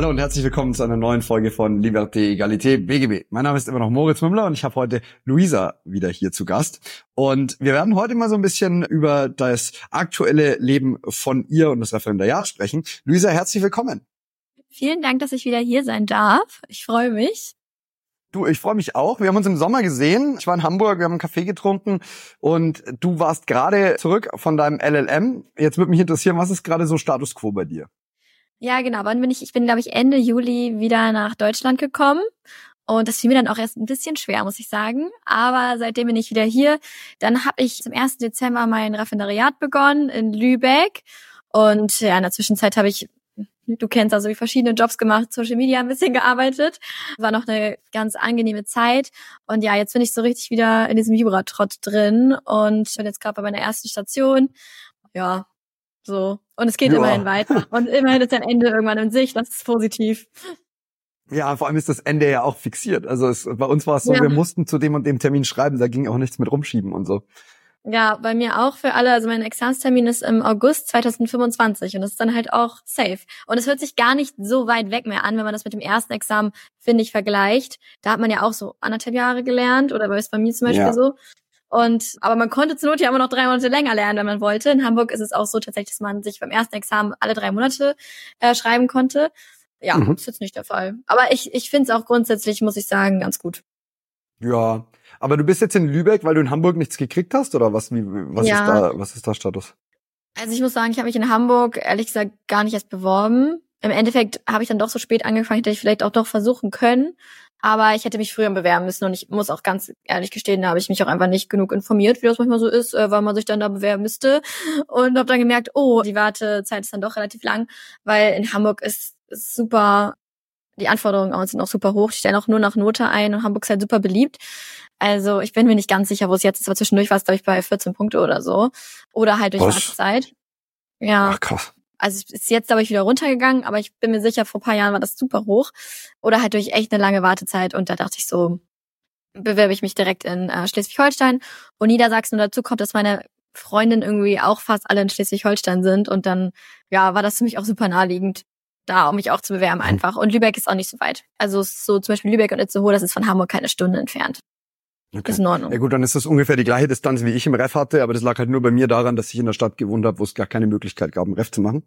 Hallo und herzlich willkommen zu einer neuen Folge von Liberté, Egalité, BGB. Mein Name ist immer noch Moritz Mümmler und ich habe heute Luisa wieder hier zu Gast. Und wir werden heute mal so ein bisschen über das aktuelle Leben von ihr und das Referendariat sprechen. Luisa, herzlich willkommen. Vielen Dank, dass ich wieder hier sein darf. Ich freue mich. Du, ich freue mich auch. Wir haben uns im Sommer gesehen. Ich war in Hamburg, wir haben einen Kaffee getrunken und du warst gerade zurück von deinem LLM. Jetzt würde mich interessieren, was ist gerade so Status quo bei dir? Ja, genau. Wann bin ich? Ich bin, glaube ich, Ende Juli wieder nach Deutschland gekommen. Und das fiel mir dann auch erst ein bisschen schwer, muss ich sagen. Aber seitdem bin ich wieder hier. Dann habe ich zum 1. Dezember mein Referendariat begonnen in Lübeck. Und ja, in der Zwischenzeit habe ich, du kennst also verschiedene Jobs gemacht, Social Media ein bisschen gearbeitet. War noch eine ganz angenehme Zeit. Und ja, jetzt bin ich so richtig wieder in diesem Jura-Trott drin und bin jetzt gerade bei meiner ersten Station. Ja, so. Und es geht ja. immerhin weiter. Und immerhin ist ein Ende irgendwann in sich. Das ist positiv. Ja, vor allem ist das Ende ja auch fixiert. Also es, bei uns war es so, ja. wir mussten zu dem und dem Termin schreiben, da ging auch nichts mit rumschieben und so. Ja, bei mir auch für alle. Also mein Examenstermin ist im August 2025 und das ist dann halt auch safe. Und es hört sich gar nicht so weit weg mehr an, wenn man das mit dem ersten Examen, finde ich, vergleicht. Da hat man ja auch so anderthalb Jahre gelernt oder bei mir zum Beispiel ja. so. Und aber man konnte zur Not ja immer noch drei Monate länger lernen, wenn man wollte. In Hamburg ist es auch so tatsächlich, dass man sich beim ersten Examen alle drei Monate äh, schreiben konnte. Ja, mhm. ist jetzt nicht der Fall. Aber ich, ich finde es auch grundsätzlich, muss ich sagen, ganz gut. Ja, aber du bist jetzt in Lübeck, weil du in Hamburg nichts gekriegt hast, oder was? Wie, was ja. ist da, was ist da Status? Also ich muss sagen, ich habe mich in Hamburg ehrlich gesagt gar nicht erst beworben. Im Endeffekt habe ich dann doch so spät angefangen, hätte ich vielleicht auch doch versuchen können. Aber ich hätte mich früher bewerben müssen und ich muss auch ganz ehrlich gestehen, da habe ich mich auch einfach nicht genug informiert, wie das manchmal so ist, äh, weil man sich dann da bewerben müsste. Und habe dann gemerkt, oh, die Wartezeit ist dann doch relativ lang, weil in Hamburg ist, ist super, die Anforderungen auch sind auch super hoch. Die stellen auch nur nach Note ein und Hamburg ist halt super beliebt. Also ich bin mir nicht ganz sicher, wo es jetzt ist, aber zwischendurch war es, glaube ich, bei 14 Punkte oder so. Oder halt durch Was? Wartezeit. Ja. Ach, krass. Also ist jetzt, glaube ich, wieder runtergegangen, aber ich bin mir sicher, vor paar Jahren war das super hoch. Oder halt durch echt eine lange Wartezeit. Und da dachte ich so, bewerbe ich mich direkt in äh, Schleswig-Holstein und Niedersachsen. Und dazu kommt, dass meine Freundin irgendwie auch fast alle in Schleswig-Holstein sind. Und dann, ja, war das für mich auch super naheliegend, da, um mich auch zu bewerben einfach. Und Lübeck ist auch nicht so weit. Also so zum Beispiel Lübeck und Itzehoe, das ist von Hamburg keine Stunde entfernt. Okay. Ist in Ordnung. Ja gut, dann ist das ungefähr die gleiche Distanz, wie ich im Ref hatte, aber das lag halt nur bei mir daran, dass ich in der Stadt gewohnt habe, wo es gar keine Möglichkeit gab, einen Ref zu machen.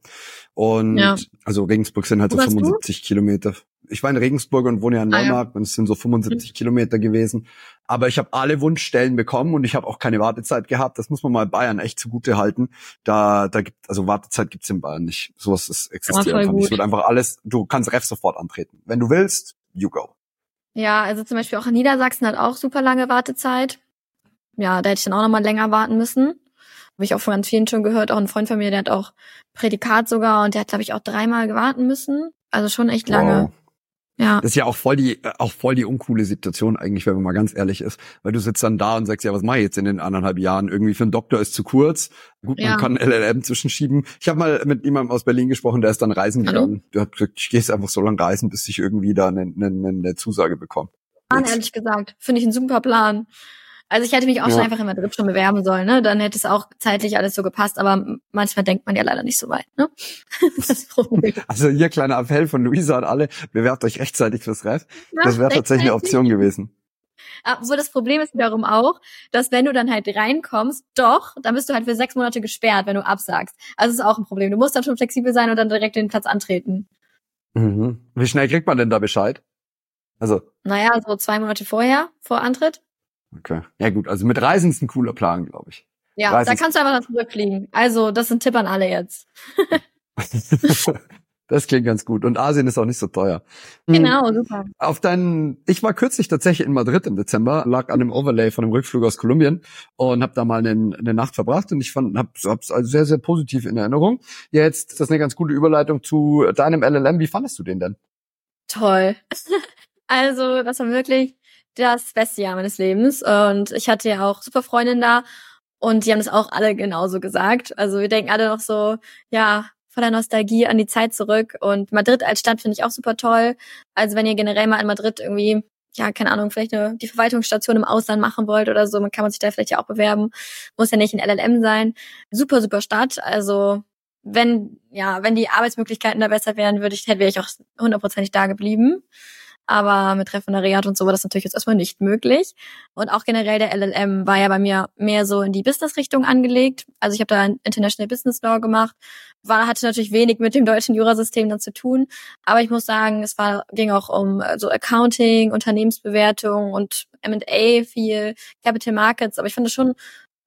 Und ja. also Regensburg sind halt wo so 75 du? Kilometer. Ich war in Regensburg und wohne ja in Neumarkt ah, ja. und es sind so 75 mhm. Kilometer gewesen. Aber ich habe alle Wunschstellen bekommen und ich habe auch keine Wartezeit gehabt. Das muss man mal Bayern echt zugute halten. Da, da gibt, also Wartezeit gibt's in Bayern nicht. Sowas ist existiert einfach nicht. Es wird einfach alles, du kannst Ref sofort antreten. Wenn du willst, you go. Ja, also zum Beispiel auch in Niedersachsen hat auch super lange Wartezeit. Ja, da hätte ich dann auch nochmal länger warten müssen. Habe ich auch von ganz vielen schon gehört. Auch ein Freund von mir, der hat auch Prädikat sogar und der hat, glaube ich, auch dreimal warten müssen. Also schon echt lange. Wow. Ja. Das ist ja auch voll die, auch voll die uncoole Situation eigentlich, wenn man mal ganz ehrlich ist. Weil du sitzt dann da und sagst, ja, was mache ich jetzt in den anderthalb Jahren? Irgendwie für einen Doktor ist zu kurz. Gut, ja. man kann LLM zwischenschieben. Ich habe mal mit jemandem aus Berlin gesprochen, der ist dann reisen Hallo? gegangen. Du hast gesagt, ich gehe jetzt einfach so lange reisen, bis ich irgendwie da eine, eine, eine Zusage bekomme. Ehrlich gesagt, finde ich einen super Plan. Also ich hätte mich auch ja. schon einfach in Madrid schon bewerben sollen, ne? Dann hätte es auch zeitlich alles so gepasst, aber manchmal denkt man ja leider nicht so weit, ne? das Problem. Also hier kleiner Appell von Luisa und alle, bewerbt euch rechtzeitig fürs Ref. Ja, das wäre tatsächlich eine Option gewesen. Obwohl das Problem ist wiederum auch, dass wenn du dann halt reinkommst, doch, dann bist du halt für sechs Monate gesperrt, wenn du absagst. Also das ist auch ein Problem. Du musst dann schon flexibel sein und dann direkt den Platz antreten. Mhm. Wie schnell kriegt man denn da Bescheid? Also. Naja, so zwei Monate vorher, vor Antritt. Okay. Ja gut, also mit Reisen ist ein cooler Plan, glaube ich. Ja, Reisen da kannst du einfach zurückfliegen. Also, das sind Tipp an alle jetzt. das klingt ganz gut. Und Asien ist auch nicht so teuer. Hm. Genau, super. Auf deinen, ich war kürzlich tatsächlich in Madrid im Dezember, lag an dem Overlay von dem Rückflug aus Kolumbien und habe da mal eine, eine Nacht verbracht und ich fand, hab's, hab's also sehr, sehr positiv in Erinnerung. Jetzt ist das eine ganz gute Überleitung zu deinem LLM. Wie fandest du den denn? Toll. also, das war wirklich das beste Jahr meines Lebens. Und ich hatte ja auch super Freundin da. Und die haben das auch alle genauso gesagt. Also wir denken alle noch so, ja, voller Nostalgie an die Zeit zurück. Und Madrid als Stadt finde ich auch super toll. Also wenn ihr generell mal in Madrid irgendwie, ja, keine Ahnung, vielleicht eine, die Verwaltungsstation im Ausland machen wollt oder so, man kann man sich da vielleicht ja auch bewerben. Muss ja nicht ein LLM sein. Super, super Stadt. Also wenn, ja, wenn die Arbeitsmöglichkeiten da besser wären, würde ich, hätte wäre ich auch hundertprozentig da geblieben. Aber mit Referendariat und so war das natürlich jetzt erstmal nicht möglich. Und auch generell der LLM war ja bei mir mehr so in die Business-Richtung angelegt. Also ich habe da International Business Law gemacht. War, hatte natürlich wenig mit dem deutschen Jurasystem dann zu tun. Aber ich muss sagen, es war, ging auch um äh, so Accounting, Unternehmensbewertung und M&A viel, Capital Markets. Aber ich fand das schon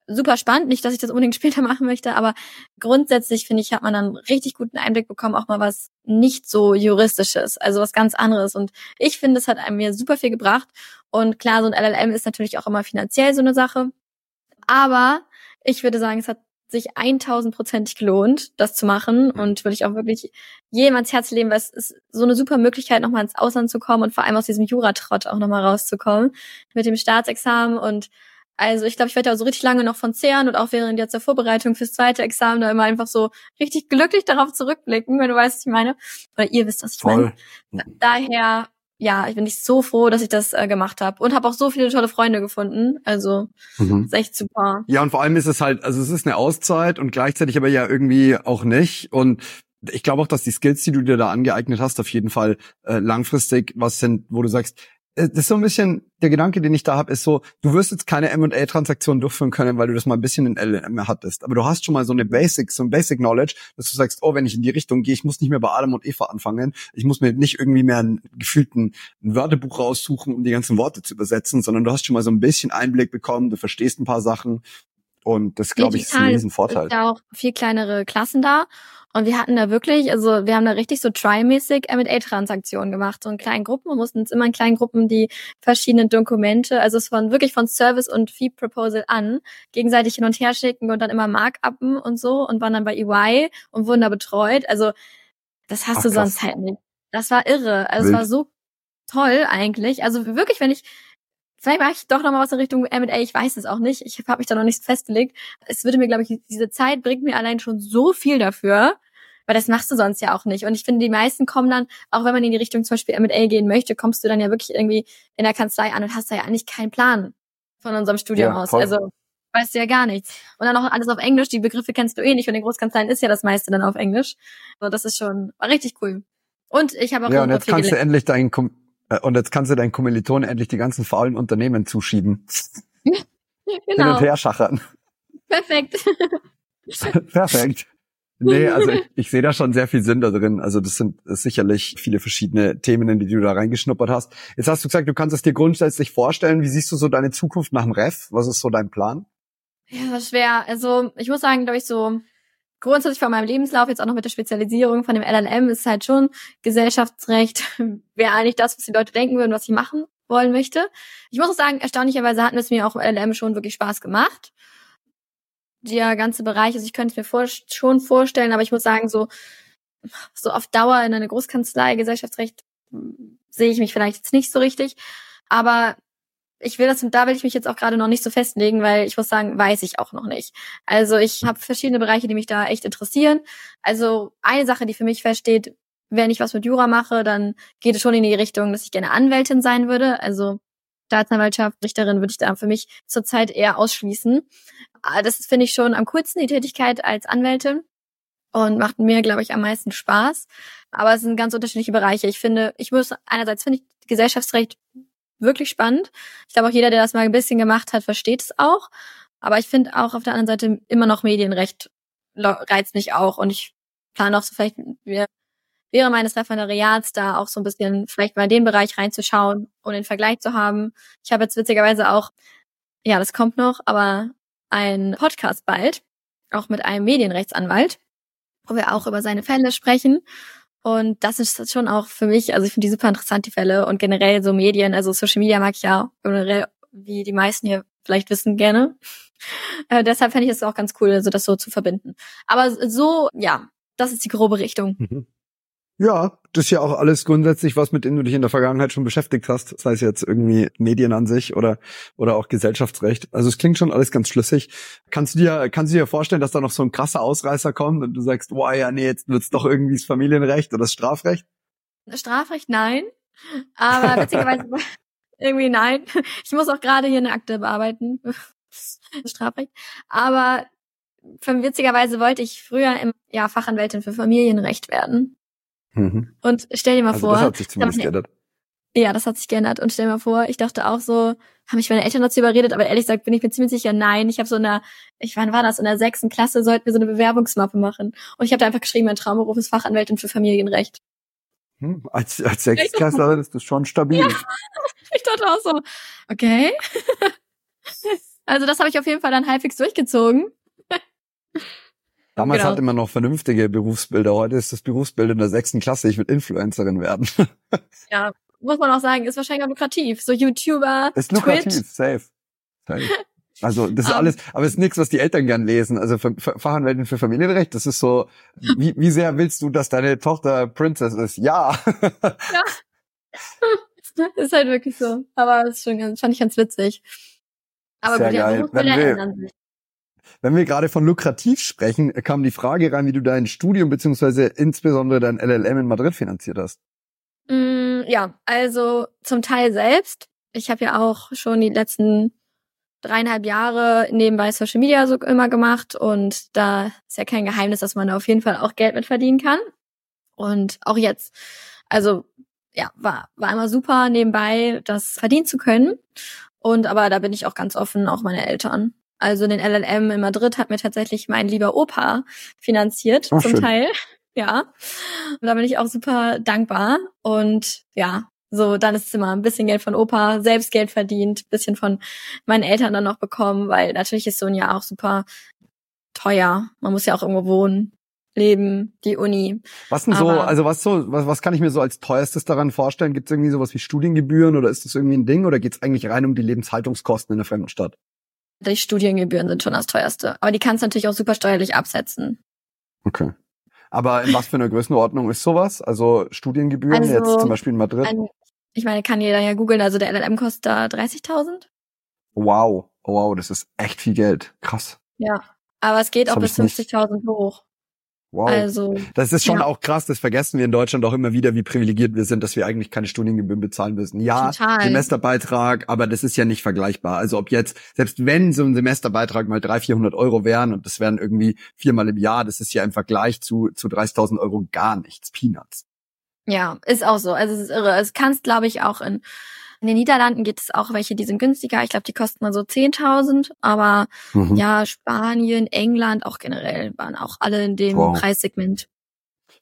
super spannend. Nicht, dass ich das unbedingt später machen möchte, aber grundsätzlich finde ich, hat man dann richtig guten Einblick bekommen, auch mal was nicht so juristisches, also was ganz anderes. Und ich finde, es hat einem mir super viel gebracht. Und klar, so ein LLM ist natürlich auch immer finanziell so eine Sache. Aber ich würde sagen, es hat sich 1000-prozentig gelohnt, das zu machen und würde ich auch wirklich jedem ans Herz legen, weil es ist so eine super Möglichkeit, nochmal ins Ausland zu kommen und vor allem aus diesem Juratrott auch nochmal rauszukommen mit dem Staatsexamen und also ich glaube, ich werde da so richtig lange noch von zehren und auch während jetzt der Vorbereitung fürs zweite Examen da immer einfach so richtig glücklich darauf zurückblicken, wenn du weißt, was ich meine. Oder ihr wisst, was ich Voll. meine. Daher, ja, ich bin nicht so froh, dass ich das äh, gemacht habe und habe auch so viele tolle Freunde gefunden. Also mhm. ist echt super. Ja, und vor allem ist es halt, also es ist eine Auszeit und gleichzeitig aber ja irgendwie auch nicht. Und ich glaube auch, dass die Skills, die du dir da angeeignet hast, auf jeden Fall äh, langfristig was sind, wo du sagst, das ist so ein bisschen der Gedanke, den ich da habe, ist so, du wirst jetzt keine M&A-Transaktion durchführen können, weil du das mal ein bisschen in LLM hattest. Aber du hast schon mal so eine Basic, so ein Basic Knowledge, dass du sagst, oh, wenn ich in die Richtung gehe, ich muss nicht mehr bei Adam und Eva anfangen. Ich muss mir nicht irgendwie mehr einen gefühlten ein Wörterbuch raussuchen, um die ganzen Worte zu übersetzen, sondern du hast schon mal so ein bisschen Einblick bekommen, du verstehst ein paar Sachen. Und das, glaube ich, ist ein Riesenvorteil. Es gibt auch viel kleinere Klassen da. Und wir hatten da wirklich, also wir haben da richtig so trial-mäßig M&A-Transaktionen gemacht, so in kleinen Gruppen und mussten uns immer in kleinen Gruppen die verschiedenen Dokumente, also es von wirklich von Service und Fee Proposal an, gegenseitig hin und her schicken und dann immer Markuppen und so und waren dann bei EY und wurden da betreut. Also das hast Ach, du sonst halt nicht. Das war irre. Also Wild. es war so toll eigentlich. Also wirklich, wenn ich Vielleicht mache ich doch noch mal was in Richtung M&A, ich weiß es auch nicht. Ich habe mich da noch nicht festgelegt. Es würde mir, glaube ich, diese Zeit bringt mir allein schon so viel dafür, weil das machst du sonst ja auch nicht. Und ich finde, die meisten kommen dann, auch wenn man in die Richtung zum Beispiel M&A gehen möchte, kommst du dann ja wirklich irgendwie in der Kanzlei an und hast da ja eigentlich keinen Plan von unserem Studium ja, aus. Voll. Also weißt du ja gar nichts. Und dann noch alles auf Englisch, die Begriffe kennst du eh nicht und in Großkanzleien ist ja das meiste dann auf Englisch. So, das ist schon, war richtig cool. Und ich habe auch Ja, und jetzt kannst du endlich deinen äh, und jetzt kannst du deinen Kommiliton endlich die ganzen faulen Unternehmen zuschieben. genau. Hin und genau. her schachern. Perfekt. Perfekt. Nee, also ich, ich sehe da schon sehr viel Sinn da drin. Also das sind sicherlich viele verschiedene Themen, in die du da reingeschnuppert hast. Jetzt hast du gesagt, du kannst es dir grundsätzlich vorstellen. Wie siehst du so deine Zukunft nach dem Ref? Was ist so dein Plan? Ja, das ist schwer. Also ich muss sagen, glaube ich, so grundsätzlich von meinem Lebenslauf, jetzt auch noch mit der Spezialisierung von dem LLM, ist halt schon Gesellschaftsrecht, wäre eigentlich das, was die Leute denken würden, was ich machen wollen möchte. Ich muss auch sagen, erstaunlicherweise hat es mir auch LLM schon wirklich Spaß gemacht der ganze Bereich. Also ich könnte es mir vor, schon vorstellen, aber ich muss sagen, so, so auf Dauer in eine Großkanzlei, Gesellschaftsrecht, hm, sehe ich mich vielleicht jetzt nicht so richtig. Aber ich will das, da will ich mich jetzt auch gerade noch nicht so festlegen, weil ich muss sagen, weiß ich auch noch nicht. Also ich habe verschiedene Bereiche, die mich da echt interessieren. Also eine Sache, die für mich feststeht, wenn ich was mit Jura mache, dann geht es schon in die Richtung, dass ich gerne Anwältin sein würde. Also Staatsanwaltschaft, Richterin würde ich da für mich zurzeit eher ausschließen. Ah, das finde ich schon am coolsten, die Tätigkeit als Anwältin. Und macht mir, glaube ich, am meisten Spaß. Aber es sind ganz unterschiedliche Bereiche. Ich finde, ich muss, einerseits finde ich Gesellschaftsrecht wirklich spannend. Ich glaube auch jeder, der das mal ein bisschen gemacht hat, versteht es auch. Aber ich finde auch auf der anderen Seite immer noch Medienrecht reizt mich auch. Und ich plane auch so vielleicht während meines Referendariats da auch so ein bisschen vielleicht mal in den Bereich reinzuschauen und den Vergleich zu haben. Ich habe jetzt witzigerweise auch, ja, das kommt noch, aber ein Podcast bald, auch mit einem Medienrechtsanwalt, wo wir auch über seine Fälle sprechen. Und das ist schon auch für mich, also ich finde die super interessant, die Fälle und generell so Medien, also Social Media mag ich ja generell, wie die meisten hier vielleicht wissen, gerne. Äh, deshalb fände ich es auch ganz cool, also das so zu verbinden. Aber so, ja, das ist die grobe Richtung. Mhm. Ja, das ist ja auch alles grundsätzlich was, mit dem du dich in der Vergangenheit schon beschäftigt hast, sei es jetzt irgendwie Medien an sich oder oder auch Gesellschaftsrecht. Also es klingt schon alles ganz schlüssig. Kannst du dir kannst du dir vorstellen, dass da noch so ein krasser Ausreißer kommt und du sagst, boah, ja, nee, jetzt wird's doch irgendwie das Familienrecht oder das Strafrecht? Strafrecht nein, aber witzigerweise irgendwie nein. Ich muss auch gerade hier eine Akte bearbeiten. Strafrecht. Aber witzigerweise wollte ich früher im ja, Fachanwältin für Familienrecht werden. Mhm. Und stell dir mal also vor. Das hat sich zumindest geändert. Ja, das hat sich geändert. Und stell dir mal vor, ich dachte auch so, haben mich meine Eltern dazu überredet, aber ehrlich gesagt bin ich mir ziemlich sicher, nein. Ich habe so eine, ich wann war das, in der sechsten Klasse sollten wir so eine Bewerbungsmappe machen. Und ich habe da einfach geschrieben, mein Traumberuf ist Fachanwältin für Familienrecht. Hm, als, als Sechstklässlerin ist das schon stabil. Ja, ich dachte auch so, okay. also das habe ich auf jeden Fall dann halbwegs durchgezogen. Damals genau. hatte man noch vernünftige Berufsbilder. Heute ist das Berufsbild in der sechsten Klasse, ich will Influencerin werden. ja, muss man auch sagen, ist wahrscheinlich auch lukrativ. So YouTuber, Ist lukrativ, Twitch. safe. safe. Also das ist um, alles, aber es ist nichts, was die Eltern gern lesen. Also Fachanwältin für Familienrecht, das ist so, wie, wie sehr willst du, dass deine Tochter Princess ist? Ja. ja. ist halt wirklich so. Aber das ist schon ganz, fand ich ganz witzig. Aber Sehr gut, geil. ja, wenn wir, wenn wir gerade von lukrativ sprechen, kam die Frage rein, wie du dein Studium beziehungsweise insbesondere dein LLM in Madrid finanziert hast. Mm, ja, also zum Teil selbst. Ich habe ja auch schon die letzten dreieinhalb Jahre nebenbei Social Media so immer gemacht und da ist ja kein Geheimnis, dass man da auf jeden Fall auch Geld mit verdienen kann. Und auch jetzt, also ja, war, war immer super nebenbei das verdienen zu können. Und aber da bin ich auch ganz offen, auch meine Eltern. Also den LLM in Madrid hat mir tatsächlich mein lieber Opa finanziert, Ach, zum schön. Teil. Ja. Und da bin ich auch super dankbar. Und ja, so, dann ist es immer ein bisschen Geld von Opa, selbst Geld verdient, bisschen von meinen Eltern dann noch bekommen, weil natürlich ist so ein Jahr auch super teuer. Man muss ja auch irgendwo wohnen, leben, die Uni. Was denn so, also was so, was, was kann ich mir so als teuerstes daran vorstellen? Gibt es irgendwie sowas wie Studiengebühren oder ist das irgendwie ein Ding oder geht es eigentlich rein um die Lebenshaltungskosten in der fremden Stadt? Die Studiengebühren sind schon das teuerste. Aber die kannst du natürlich auch super steuerlich absetzen. Okay. Aber in was für einer Größenordnung ist sowas? Also Studiengebühren also, jetzt zum Beispiel in Madrid? Ein, ich meine, kann jeder ja googeln. Also der LLM kostet da 30.000. Wow. Oh, wow, das ist echt viel Geld. Krass. Ja. Aber es geht das auch bis 50.000 hoch. Wow. Also, das ist schon ja. auch krass, das vergessen wir in Deutschland auch immer wieder, wie privilegiert wir sind, dass wir eigentlich keine Studiengebühren bezahlen müssen. Ja, Total. Semesterbeitrag, aber das ist ja nicht vergleichbar. Also ob jetzt, selbst wenn so ein Semesterbeitrag mal 300, 400 Euro wären und das wären irgendwie viermal im Jahr, das ist ja im Vergleich zu, zu 30.000 Euro gar nichts, Peanuts. Ja, ist auch so. Also es ist irre. Es kannst, glaube ich, auch in in den Niederlanden gibt es auch welche, die sind günstiger. Ich glaube, die kosten mal so 10.000. Aber mhm. ja, Spanien, England auch generell waren auch alle in dem wow. Preissegment.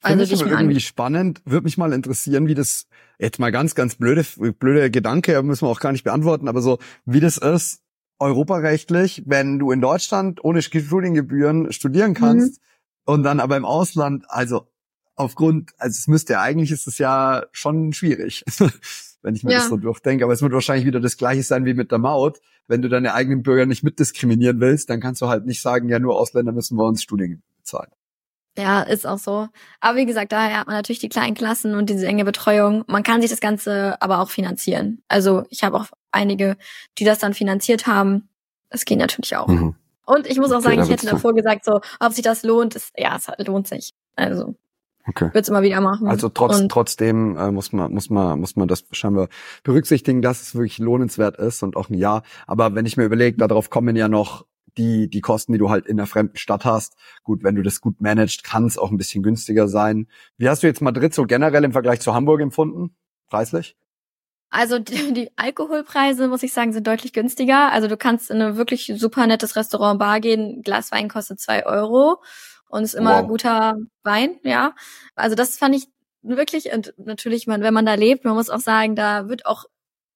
Also Finde ich aber irgendwie spannend. Würde mich mal interessieren, wie das, jetzt mal ganz, ganz blöde, blöde Gedanke, müssen wir auch gar nicht beantworten, aber so, wie das ist, europarechtlich, wenn du in Deutschland ohne Studiengebühren studieren kannst mhm. und dann aber im Ausland, also aufgrund, also es müsste ja eigentlich ist es ja schon schwierig. wenn ich mir ja. das so durchdenke. Aber es wird wahrscheinlich wieder das Gleiche sein wie mit der Maut. Wenn du deine eigenen Bürger nicht mitdiskriminieren willst, dann kannst du halt nicht sagen, ja, nur Ausländer müssen wir uns Studien bezahlen. Ja, ist auch so. Aber wie gesagt, daher hat man natürlich die kleinen Klassen und diese enge Betreuung. Man kann sich das Ganze aber auch finanzieren. Also ich habe auch einige, die das dann finanziert haben. Das geht natürlich auch. Mhm. Und ich muss auch sagen, ich hätte davor gesagt, so, ob sich das lohnt, ist, ja, es lohnt sich. Also Okay. Wird's immer wieder machen. Also trotz, und trotzdem äh, muss man muss man muss man das scheinbar berücksichtigen, dass es wirklich lohnenswert ist und auch ein Ja. Aber wenn ich mir überlege, darauf kommen ja noch die die Kosten, die du halt in der fremden Stadt hast. Gut, wenn du das gut managst, kann es auch ein bisschen günstiger sein. Wie hast du jetzt Madrid so generell im Vergleich zu Hamburg empfunden, preislich? Also die, die Alkoholpreise, muss ich sagen, sind deutlich günstiger. Also du kannst in ein wirklich super nettes Restaurant Bar gehen, Glas Wein kostet zwei Euro und ist immer wow. guter Wein, ja. Also das fand ich wirklich, und natürlich, man, wenn man da lebt, man muss auch sagen, da wird auch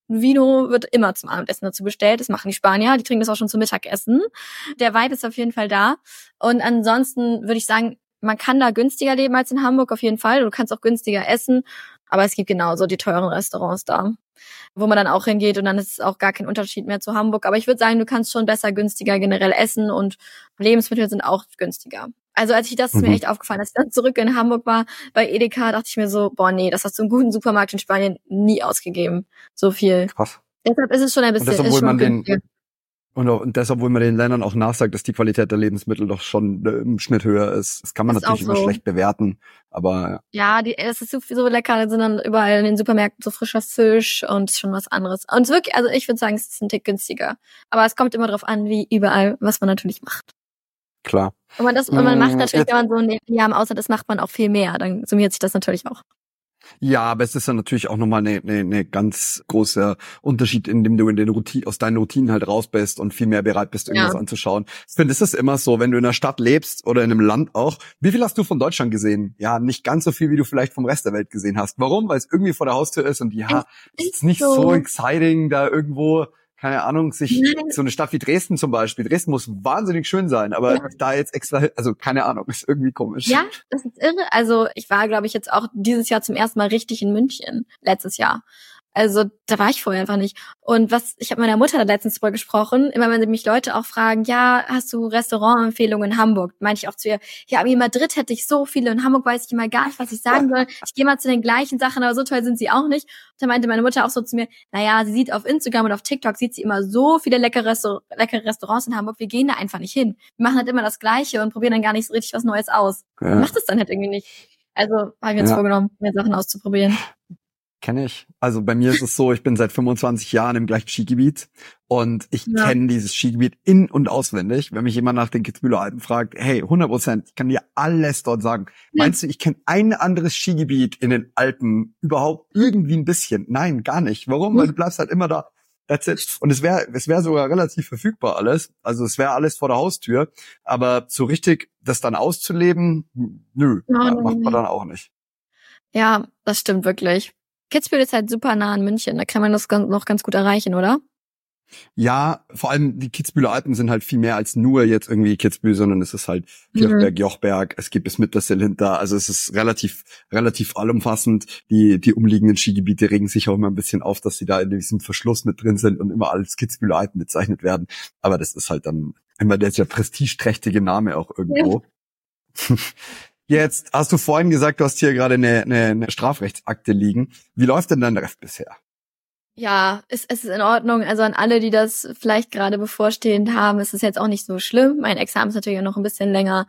Vino wird immer zum Abendessen dazu bestellt. Das machen die Spanier. Die trinken das auch schon zum Mittagessen. Der Vibe ist auf jeden Fall da. Und ansonsten würde ich sagen, man kann da günstiger leben als in Hamburg auf jeden Fall. Du kannst auch günstiger essen. Aber es gibt genauso die teuren Restaurants da, wo man dann auch hingeht und dann ist es auch gar kein Unterschied mehr zu Hamburg. Aber ich würde sagen, du kannst schon besser günstiger generell essen und Lebensmittel sind auch günstiger. Also als ich das ist mir mhm. echt aufgefallen, als ich dann zurück in Hamburg war bei Edeka, dachte ich mir so, boah nee, das hast du im guten Supermarkt in Spanien nie ausgegeben. So viel. Krass. Deshalb ist es schon ein bisschen. Und das, obwohl man den, und, auch, und deshalb, obwohl man den Ländern auch nachsagt, dass die Qualität der Lebensmittel doch schon äh, im Schnitt höher ist. Das kann man ist natürlich so. immer schlecht bewerten, aber ja. die, es ist so, so lecker, da sind dann überall in den Supermärkten so frischer Fisch und schon was anderes. Und wirklich, also ich würde sagen, es ist ein Tick günstiger. Aber es kommt immer drauf an, wie überall, was man natürlich macht. Klar. Und man, das, und man macht mm, natürlich, wenn man so ein Jahr im Ausland ist, macht man auch viel mehr. Dann summiert sich das natürlich auch. Ja, aber es ist dann natürlich auch nochmal eine, eine, eine ganz großer Unterschied, in dem du in den Routinen, aus deinen Routinen halt raus bist und viel mehr bereit bist, irgendwas ja. anzuschauen. Ich finde, es ist immer so, wenn du in einer Stadt lebst oder in einem Land auch. Wie viel hast du von Deutschland gesehen? Ja, nicht ganz so viel, wie du vielleicht vom Rest der Welt gesehen hast. Warum? Weil es irgendwie vor der Haustür ist und ja, es ist nicht so. so exciting, da irgendwo keine Ahnung, sich so eine Stadt wie Dresden zum Beispiel. Dresden muss wahnsinnig schön sein, aber ja. da jetzt extra, also keine Ahnung, ist irgendwie komisch. Ja, das ist irre. Also ich war, glaube ich, jetzt auch dieses Jahr zum ersten Mal richtig in München, letztes Jahr. Also da war ich vorher einfach nicht. Und was, ich habe meiner Mutter da letztens drüber gesprochen, immer wenn mich Leute auch fragen, ja, hast du Restaurantempfehlungen in Hamburg? Meinte ich auch zu ihr, ja, aber in Madrid hätte ich so viele, in Hamburg weiß ich mal gar nicht, was ich sagen soll. Ich gehe mal zu den gleichen Sachen, aber so toll sind sie auch nicht. Und da meinte meine Mutter auch so zu mir, naja, sie sieht auf Instagram und auf TikTok, sieht sie immer so viele leckere, leckere Restaurants in Hamburg, wir gehen da einfach nicht hin. Wir machen halt immer das Gleiche und probieren dann gar nicht so richtig was Neues aus. Ja. Macht es dann halt irgendwie nicht. Also habe ich mir jetzt ja. vorgenommen, mehr Sachen auszuprobieren. Kenne ich. Also bei mir ist es so, ich bin seit 25 Jahren im gleichen Skigebiet und ich ja. kenne dieses Skigebiet in- und auswendig. Wenn mich jemand nach den Kitzbühler Alpen fragt, hey, 100 Prozent, ich kann dir alles dort sagen. Ja. Meinst du, ich kenne ein anderes Skigebiet in den Alpen überhaupt irgendwie ein bisschen? Nein, gar nicht. Warum? Weil du bleibst halt immer da. That's it. Und es wäre es wäre sogar relativ verfügbar alles. Also es wäre alles vor der Haustür. Aber so richtig das dann auszuleben, nö, oh, macht man dann auch nicht. Ja, das stimmt wirklich. Kitzbühel ist halt super nah an München, da kann man das noch ganz gut erreichen, oder? Ja, vor allem die Kitzbüheler Alpen sind halt viel mehr als nur jetzt irgendwie Kitzbühel, sondern es ist halt Kirchberg, mhm. Jochberg, es gibt bis Mittersill hinter, also es ist relativ, relativ allumfassend. Die, die umliegenden Skigebiete regen sich auch immer ein bisschen auf, dass sie da in diesem Verschluss mit drin sind und immer als Kitzbüheler Alpen bezeichnet werden. Aber das ist halt dann immer der sehr prestigeträchtige Name auch irgendwo. Ja. Jetzt hast du vorhin gesagt, du hast hier gerade eine, eine, eine Strafrechtsakte liegen. Wie läuft denn dein Ref bisher? Ja, es, es ist in Ordnung. Also an alle, die das vielleicht gerade bevorstehend haben, ist es jetzt auch nicht so schlimm. Mein Examen ist natürlich noch ein bisschen länger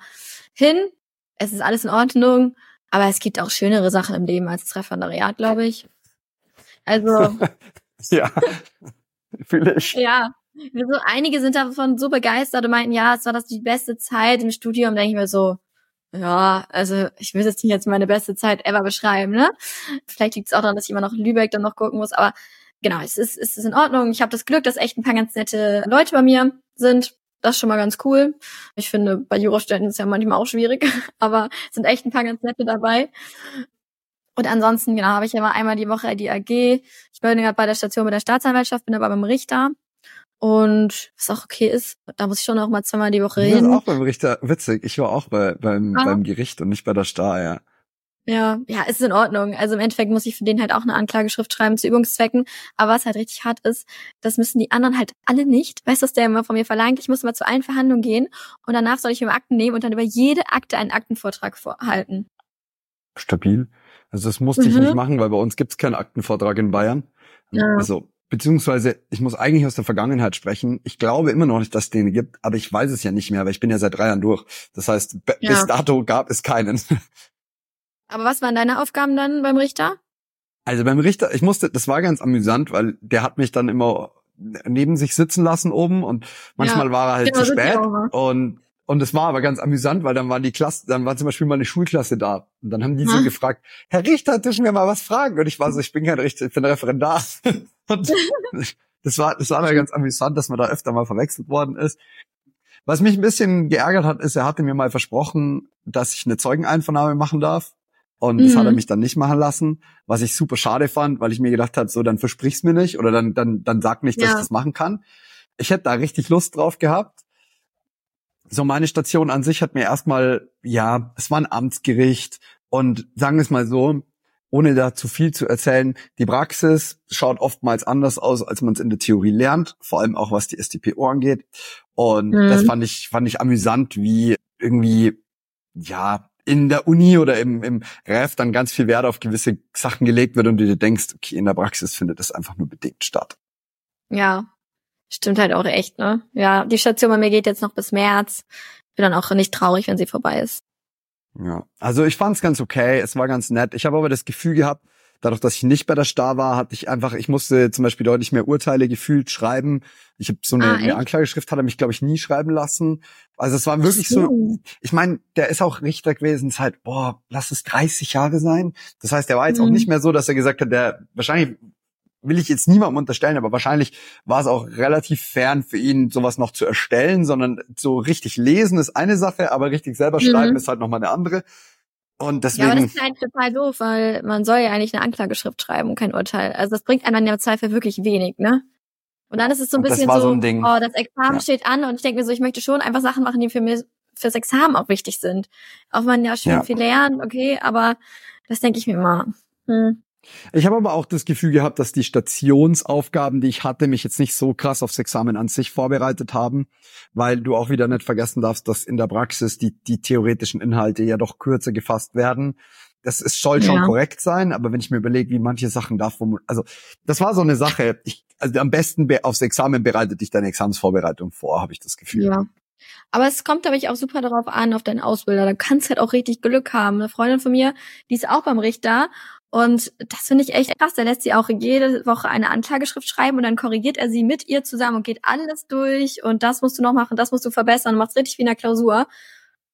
hin. Es ist alles in Ordnung. Aber es gibt auch schönere Sachen im Leben als das Referendariat, glaube ich. Also. ja, fühle ich. Ja. Also einige sind davon so begeistert und meinten, ja, es war das die beste Zeit im Studium. Denke ich mir so, ja, also ich will jetzt nicht jetzt meine beste Zeit ever beschreiben, ne? Vielleicht liegt es auch daran, dass ich immer noch Lübeck dann noch gucken muss, aber genau, es ist, es ist in Ordnung. Ich habe das Glück, dass echt ein paar ganz nette Leute bei mir sind. Das ist schon mal ganz cool. Ich finde, bei Jurastudenten ist es ja manchmal auch schwierig, aber es sind echt ein paar ganz nette dabei. Und ansonsten, genau, habe ich immer einmal die Woche die AG. Ich bin gerade bei der Station mit der Staatsanwaltschaft, bin aber beim Richter. Und was auch okay ist, da muss ich schon auch mal zweimal die Woche hin. Ich war auch beim Richter, witzig, ich war auch bei, beim, ah. beim Gericht und nicht bei der Star, ja. Ja, ja, ist in Ordnung. Also im Endeffekt muss ich für den halt auch eine Anklageschrift schreiben zu Übungszwecken. Aber was halt richtig hart ist, das müssen die anderen halt alle nicht. Weißt du, was der immer von mir verlangt? Ich muss mal zu allen Verhandlungen gehen und danach soll ich mir Akten nehmen und dann über jede Akte einen Aktenvortrag vorhalten. Stabil. Also das musste mhm. ich nicht machen, weil bei uns gibt's keinen Aktenvortrag in Bayern. Ja. Also beziehungsweise ich muss eigentlich aus der Vergangenheit sprechen. Ich glaube immer noch nicht, dass es den gibt, aber ich weiß es ja nicht mehr, weil ich bin ja seit drei Jahren durch. Das heißt, ja. bis dato gab es keinen. Aber was waren deine Aufgaben dann beim Richter? Also beim Richter, ich musste, das war ganz amüsant, weil der hat mich dann immer neben sich sitzen lassen oben und manchmal ja, war er halt zu spät und und es war aber ganz amüsant, weil dann war die Klasse, dann war zum Beispiel mal eine Schulklasse da. Und dann haben die hm? so gefragt, Herr Richter, dürfen wir mal was fragen? Und ich war so, ich bin kein Richter, ich bin Referendar. Und das war, das war dann ganz amüsant, dass man da öfter mal verwechselt worden ist. Was mich ein bisschen geärgert hat, ist, er hatte mir mal versprochen, dass ich eine Zeugeneinvernahme machen darf. Und mhm. das hat er mhm. mich dann nicht machen lassen, was ich super schade fand, weil ich mir gedacht habe, so dann versprich's mir nicht oder dann, dann, dann sag nicht, dass ja. ich das machen kann. Ich hätte da richtig Lust drauf gehabt. So meine Station an sich hat mir erstmal, ja, es war ein Amtsgericht und sagen wir es mal so, ohne da zu viel zu erzählen, die Praxis schaut oftmals anders aus, als man es in der Theorie lernt, vor allem auch was die STPO angeht. Und mhm. das fand ich, fand ich amüsant, wie irgendwie ja, in der Uni oder im, im Ref dann ganz viel Wert auf gewisse Sachen gelegt wird und du dir denkst, okay, in der Praxis findet das einfach nur bedingt statt. Ja, stimmt halt auch echt, ne? Ja, die Station bei mir geht jetzt noch bis März. Bin dann auch nicht traurig, wenn sie vorbei ist. Ja, also ich fand's ganz okay, es war ganz nett. Ich habe aber das Gefühl gehabt, dadurch, dass ich nicht bei der Star war, hatte ich einfach, ich musste zum Beispiel deutlich mehr Urteile gefühlt schreiben. Ich habe so eine, ah, eine Anklageschrift hat er mich, glaube ich, nie schreiben lassen. Also es war wirklich so, so ich meine, der ist auch Richter gewesen, seit, boah, lass es 30 Jahre sein. Das heißt, der war jetzt mhm. auch nicht mehr so, dass er gesagt hat, der wahrscheinlich will ich jetzt niemandem unterstellen, aber wahrscheinlich war es auch relativ fern für ihn, sowas noch zu erstellen, sondern so richtig lesen ist eine Sache, aber richtig selber schreiben mhm. ist halt nochmal eine andere. Und deswegen. Ja, aber das ist eigentlich total doof, weil man soll ja eigentlich eine Anklageschrift schreiben und kein Urteil. Also das bringt einem dann im Zweifel wirklich wenig, ne? Und dann ist es so ein bisschen so, so oh, das Examen ja. steht an und ich denke mir so, ich möchte schon einfach Sachen machen, die für mich fürs Examen auch wichtig sind. Auch man ja schon ja. viel lernt, okay, aber das denke ich mir immer. Hm. Ich habe aber auch das Gefühl gehabt, dass die Stationsaufgaben, die ich hatte, mich jetzt nicht so krass aufs Examen an sich vorbereitet haben, weil du auch wieder nicht vergessen darfst, dass in der Praxis die, die theoretischen Inhalte ja doch kürzer gefasst werden. Das ist, soll schon ja. korrekt sein, aber wenn ich mir überlege, wie manche Sachen da also das war so eine Sache, ich, also am besten aufs Examen bereitet dich deine Examensvorbereitung vor, habe ich das Gefühl. Ja. Aber es kommt, glaube ich, auch super darauf an, auf deinen Ausbilder. Da kannst halt auch richtig Glück haben. Eine Freundin von mir, die ist auch beim Richter und das finde ich echt krass. Der lässt sie auch jede Woche eine Anklageschrift schreiben und dann korrigiert er sie mit ihr zusammen und geht alles durch und das musst du noch machen, das musst du verbessern und macht's richtig wie in der Klausur.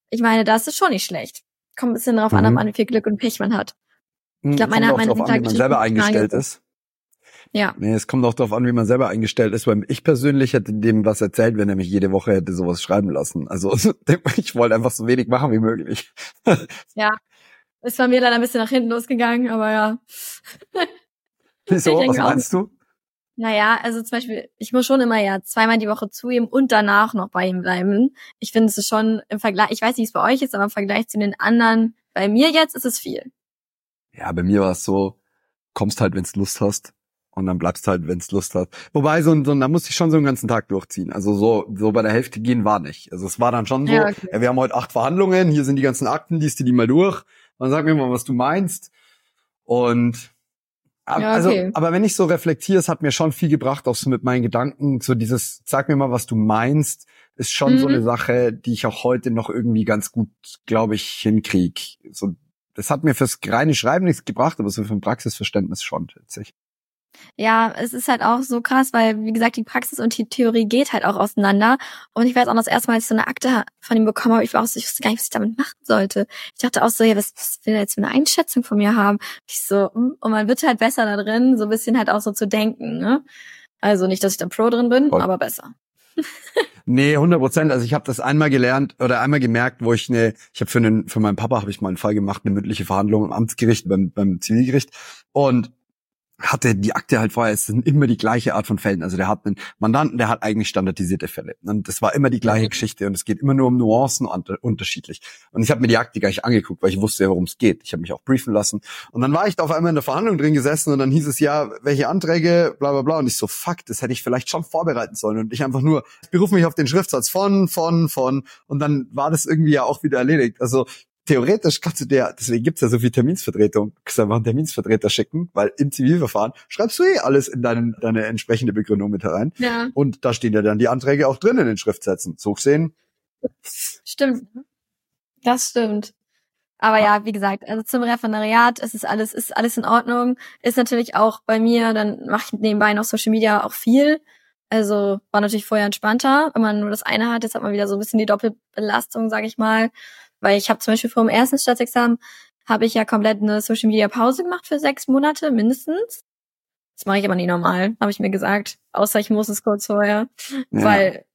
Ich meine, das ist schon nicht schlecht. Kommt ein bisschen darauf mhm. an, wie viel Glück und Pech man hat. Ich glaube, meine meine an, wie man selber eingestellt ist. Ja. Nee, es kommt auch darauf an, wie man selber eingestellt ist, weil ich persönlich hätte dem was erzählt, wenn er mich jede Woche hätte sowas schreiben lassen. Also ich wollte einfach so wenig machen wie möglich. ja, ist bei mir dann ein bisschen nach hinten losgegangen, aber ja. Wieso? Was meinst du? Naja, also zum Beispiel, ich muss schon immer ja zweimal die Woche zu ihm und danach noch bei ihm bleiben. Ich finde, es ist schon im Vergleich, ich weiß nicht, wie es bei euch ist, aber im Vergleich zu den anderen, bei mir jetzt ist es viel. Ja, bei mir war es so, kommst halt, wenn's Lust hast. Und dann bleibst halt, wenn's Lust hast. Wobei, so, so da musste ich schon so einen ganzen Tag durchziehen. Also so, so bei der Hälfte gehen war nicht. Also es war dann schon so, ja, okay. ja, wir haben heute acht Verhandlungen, hier sind die ganzen Akten, liest du die mal durch und sag mir mal, was du meinst. Und ja, also, okay. aber wenn ich so reflektiere, es hat mir schon viel gebracht, auch so mit meinen Gedanken, so dieses, sag mir mal, was du meinst, ist schon mhm. so eine Sache, die ich auch heute noch irgendwie ganz gut, glaube ich, hinkrieg. So, das hat mir fürs reine Schreiben nichts gebracht, aber so für ein Praxisverständnis schon, tatsächlich. Ja, es ist halt auch so krass, weil, wie gesagt, die Praxis und die Theorie geht halt auch auseinander. Und ich weiß auch noch das erste Mal, als ich so eine Akte von ihm bekommen habe, ich war auch so, ich wusste gar nicht, was ich damit machen sollte. Ich dachte auch so, ja, was, was will er jetzt für eine Einschätzung von mir haben? Ich so, hm, und man wird halt besser da drin, so ein bisschen halt auch so zu denken, ne? Also nicht, dass ich da Pro drin bin, Voll. aber besser. Nee, 100 Prozent. Also ich habe das einmal gelernt oder einmal gemerkt, wo ich eine, ich habe für einen, für meinen Papa habe ich mal einen Fall gemacht, eine mündliche Verhandlung im Amtsgericht, beim, beim Zivilgericht. Und hatte die Akte halt vorher, es sind immer die gleiche Art von Fällen. Also der hat einen Mandanten, der hat eigentlich standardisierte Fälle. Und das war immer die gleiche Geschichte und es geht immer nur um Nuancen unterschiedlich. Und ich habe mir die Akte gar nicht angeguckt, weil ich wusste, worum es geht. Ich habe mich auch briefen lassen. Und dann war ich da auf einmal in der Verhandlung drin gesessen und dann hieß es ja, welche Anträge, bla bla bla. Und ich so, fuck, das hätte ich vielleicht schon vorbereiten sollen. Und ich einfach nur, ich berufe mich auf den Schriftsatz von, von, von. Und dann war das irgendwie ja auch wieder erledigt. Also theoretisch kannst du dir, deswegen gibt's ja so viel Terminsvertretung, kannst du einfach einen Terminsvertreter schicken, weil im Zivilverfahren schreibst du eh alles in deine, deine entsprechende Begründung mit herein. Ja. Und da stehen ja dann die Anträge auch drin in den Schriftsätzen. So gesehen. Stimmt. Das stimmt. Aber ja, wie gesagt, also zum Referendariat ist es alles, ist alles in Ordnung. Ist natürlich auch bei mir, dann mache ich nebenbei noch Social Media auch viel. Also war natürlich vorher entspannter, wenn man nur das eine hat. Jetzt hat man wieder so ein bisschen die Doppelbelastung, sag ich mal. Weil ich habe zum Beispiel vor dem ersten Staatsexamen habe ich ja komplett eine Social Media Pause gemacht für sechs Monate mindestens. Das mache ich aber nie normal, habe ich mir gesagt. Außer ich muss es kurz vorher. Ja. Weil,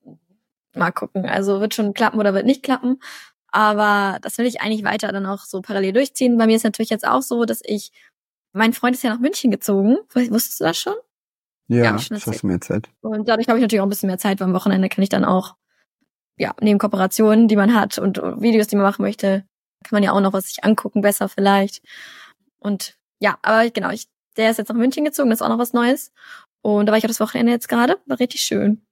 mal gucken, also wird schon klappen oder wird nicht klappen. Aber das will ich eigentlich weiter dann auch so parallel durchziehen. Bei mir ist natürlich jetzt auch so, dass ich, mein Freund ist ja nach München gezogen. Wusstest du das schon? Ja, das hast du mir erzählt. Und dadurch habe ich natürlich auch ein bisschen mehr Zeit, weil am Wochenende kann ich dann auch ja, neben Kooperationen, die man hat und Videos, die man machen möchte, kann man ja auch noch was sich angucken, besser vielleicht. Und ja, aber genau, ich, der ist jetzt nach München gezogen, das ist auch noch was Neues. Und da war ich auch das Wochenende jetzt gerade, war richtig schön.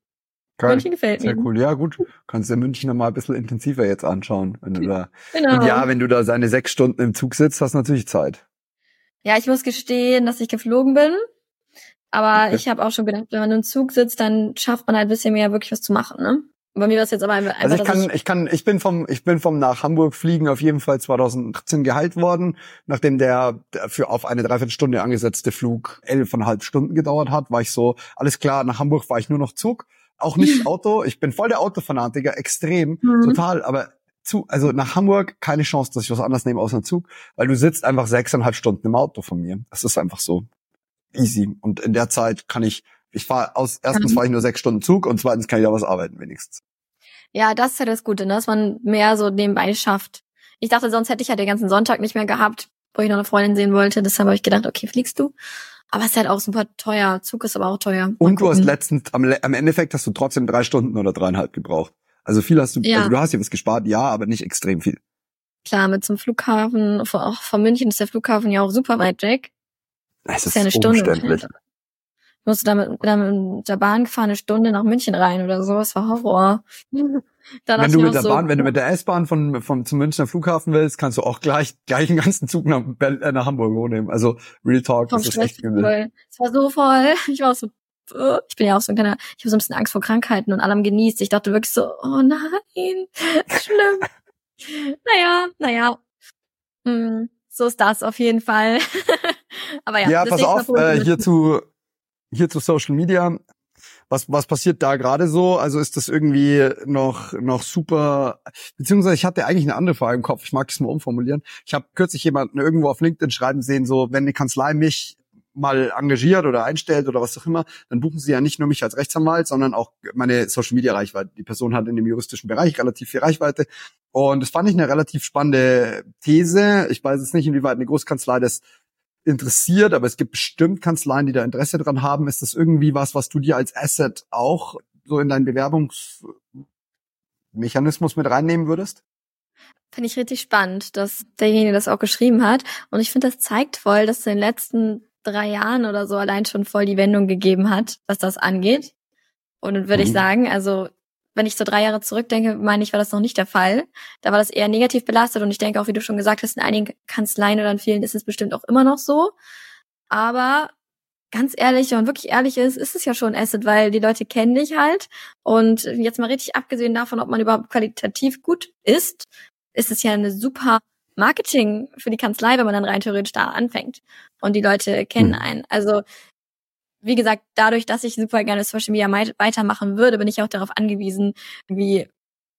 Geil. München gefällt mir. Sehr cool. Ja, gut. Kannst du München nochmal ein bisschen intensiver jetzt anschauen, wenn du da. Genau. Und ja, wenn du da seine sechs Stunden im Zug sitzt, hast du natürlich Zeit. Ja, ich muss gestehen, dass ich geflogen bin. Aber okay. ich habe auch schon gedacht, wenn man im Zug sitzt, dann schafft man halt ein bisschen mehr wirklich was zu machen, ne? Bei mir war es jetzt aber einfach. Also ich kann, ich, ich kann, ich bin vom, ich bin vom nach Hamburg fliegen auf jeden Fall 2018 geheilt worden, nachdem der, für auf eine Dreiviertelstunde angesetzte Flug elfeinhalb Stunden gedauert hat, war ich so, alles klar, nach Hamburg war ich nur noch Zug, auch nicht Auto. Ich bin voll der Autofanatiker, extrem, mhm. total, aber zu, also nach Hamburg keine Chance, dass ich was anderes nehme außer einen Zug, weil du sitzt einfach sechseinhalb Stunden im Auto von mir. Das ist einfach so easy. Und in der Zeit kann ich, ich fahre aus, erstens fahre ich nur sechs Stunden Zug und zweitens kann ich ja was arbeiten wenigstens. Ja, das ist ja das Gute, ne? dass man mehr so nebenbei schafft. Ich dachte, sonst hätte ich ja den ganzen Sonntag nicht mehr gehabt, wo ich noch eine Freundin sehen wollte. Deshalb habe ich gedacht, okay, fliegst du. Aber es ist halt auch super teuer. Zug ist aber auch teuer. Mal und du hast letztens, am, am Endeffekt hast du trotzdem drei Stunden oder dreieinhalb gebraucht. Also viel hast du, ja. also du hast ja was gespart, ja, aber nicht extrem viel. Klar, mit zum Flughafen, auch von München ist der Flughafen ja auch super weit weg. Es ist, ist ja eine Stunde musste damit, damit mit der Bahn gefahren, eine Stunde nach München rein oder so. Das war Horror. wenn du mit der so, Bahn, wenn du mit der S-Bahn von, von zum Münchner Flughafen willst, kannst du auch gleich gleich einen ganzen Zug nach, äh, nach Hamburg hochnehmen. Also Real Talk, das ist echt übel. Es war so voll. Ich war auch so, uh, ich bin ja auch so ein kleiner, ich habe so ein bisschen Angst vor Krankheiten und allem genießt. Ich dachte wirklich so, oh nein, schlimm. naja, naja. Hm, so ist das auf jeden Fall. Aber ja, ja pass auf, äh, hierzu hier zu Social Media. Was, was passiert da gerade so? Also ist das irgendwie noch, noch super, beziehungsweise ich hatte eigentlich eine andere Frage im Kopf, ich mag das mal umformulieren. Ich habe kürzlich jemanden irgendwo auf LinkedIn schreiben sehen, so, wenn die Kanzlei mich mal engagiert oder einstellt oder was auch immer, dann buchen sie ja nicht nur mich als Rechtsanwalt, sondern auch meine Social Media Reichweite. Die Person hat in dem juristischen Bereich relativ viel Reichweite. Und das fand ich eine relativ spannende These. Ich weiß jetzt nicht, inwieweit eine Großkanzlei das interessiert, aber es gibt bestimmt Kanzleien, die da Interesse dran haben. Ist das irgendwie was, was du dir als Asset auch so in deinen Bewerbungsmechanismus mit reinnehmen würdest? Finde ich richtig spannend, dass derjenige das auch geschrieben hat. Und ich finde, das zeigt voll, dass es in den letzten drei Jahren oder so allein schon voll die Wendung gegeben hat, was das angeht. Und dann würde mhm. ich sagen, also wenn ich so drei Jahre zurückdenke, meine ich, war das noch nicht der Fall. Da war das eher negativ belastet und ich denke auch, wie du schon gesagt hast, in einigen Kanzleien oder in vielen ist es bestimmt auch immer noch so. Aber ganz ehrlich, man wirklich ehrlich ist, ist es ja schon Asset, weil die Leute kennen dich halt. Und jetzt mal richtig abgesehen davon, ob man überhaupt qualitativ gut ist, ist es ja eine super Marketing für die Kanzlei, wenn man dann rein theoretisch da anfängt. Und die Leute kennen hm. einen. Also wie gesagt, dadurch, dass ich super gerne Social Media weitermachen würde, bin ich auch darauf angewiesen, wie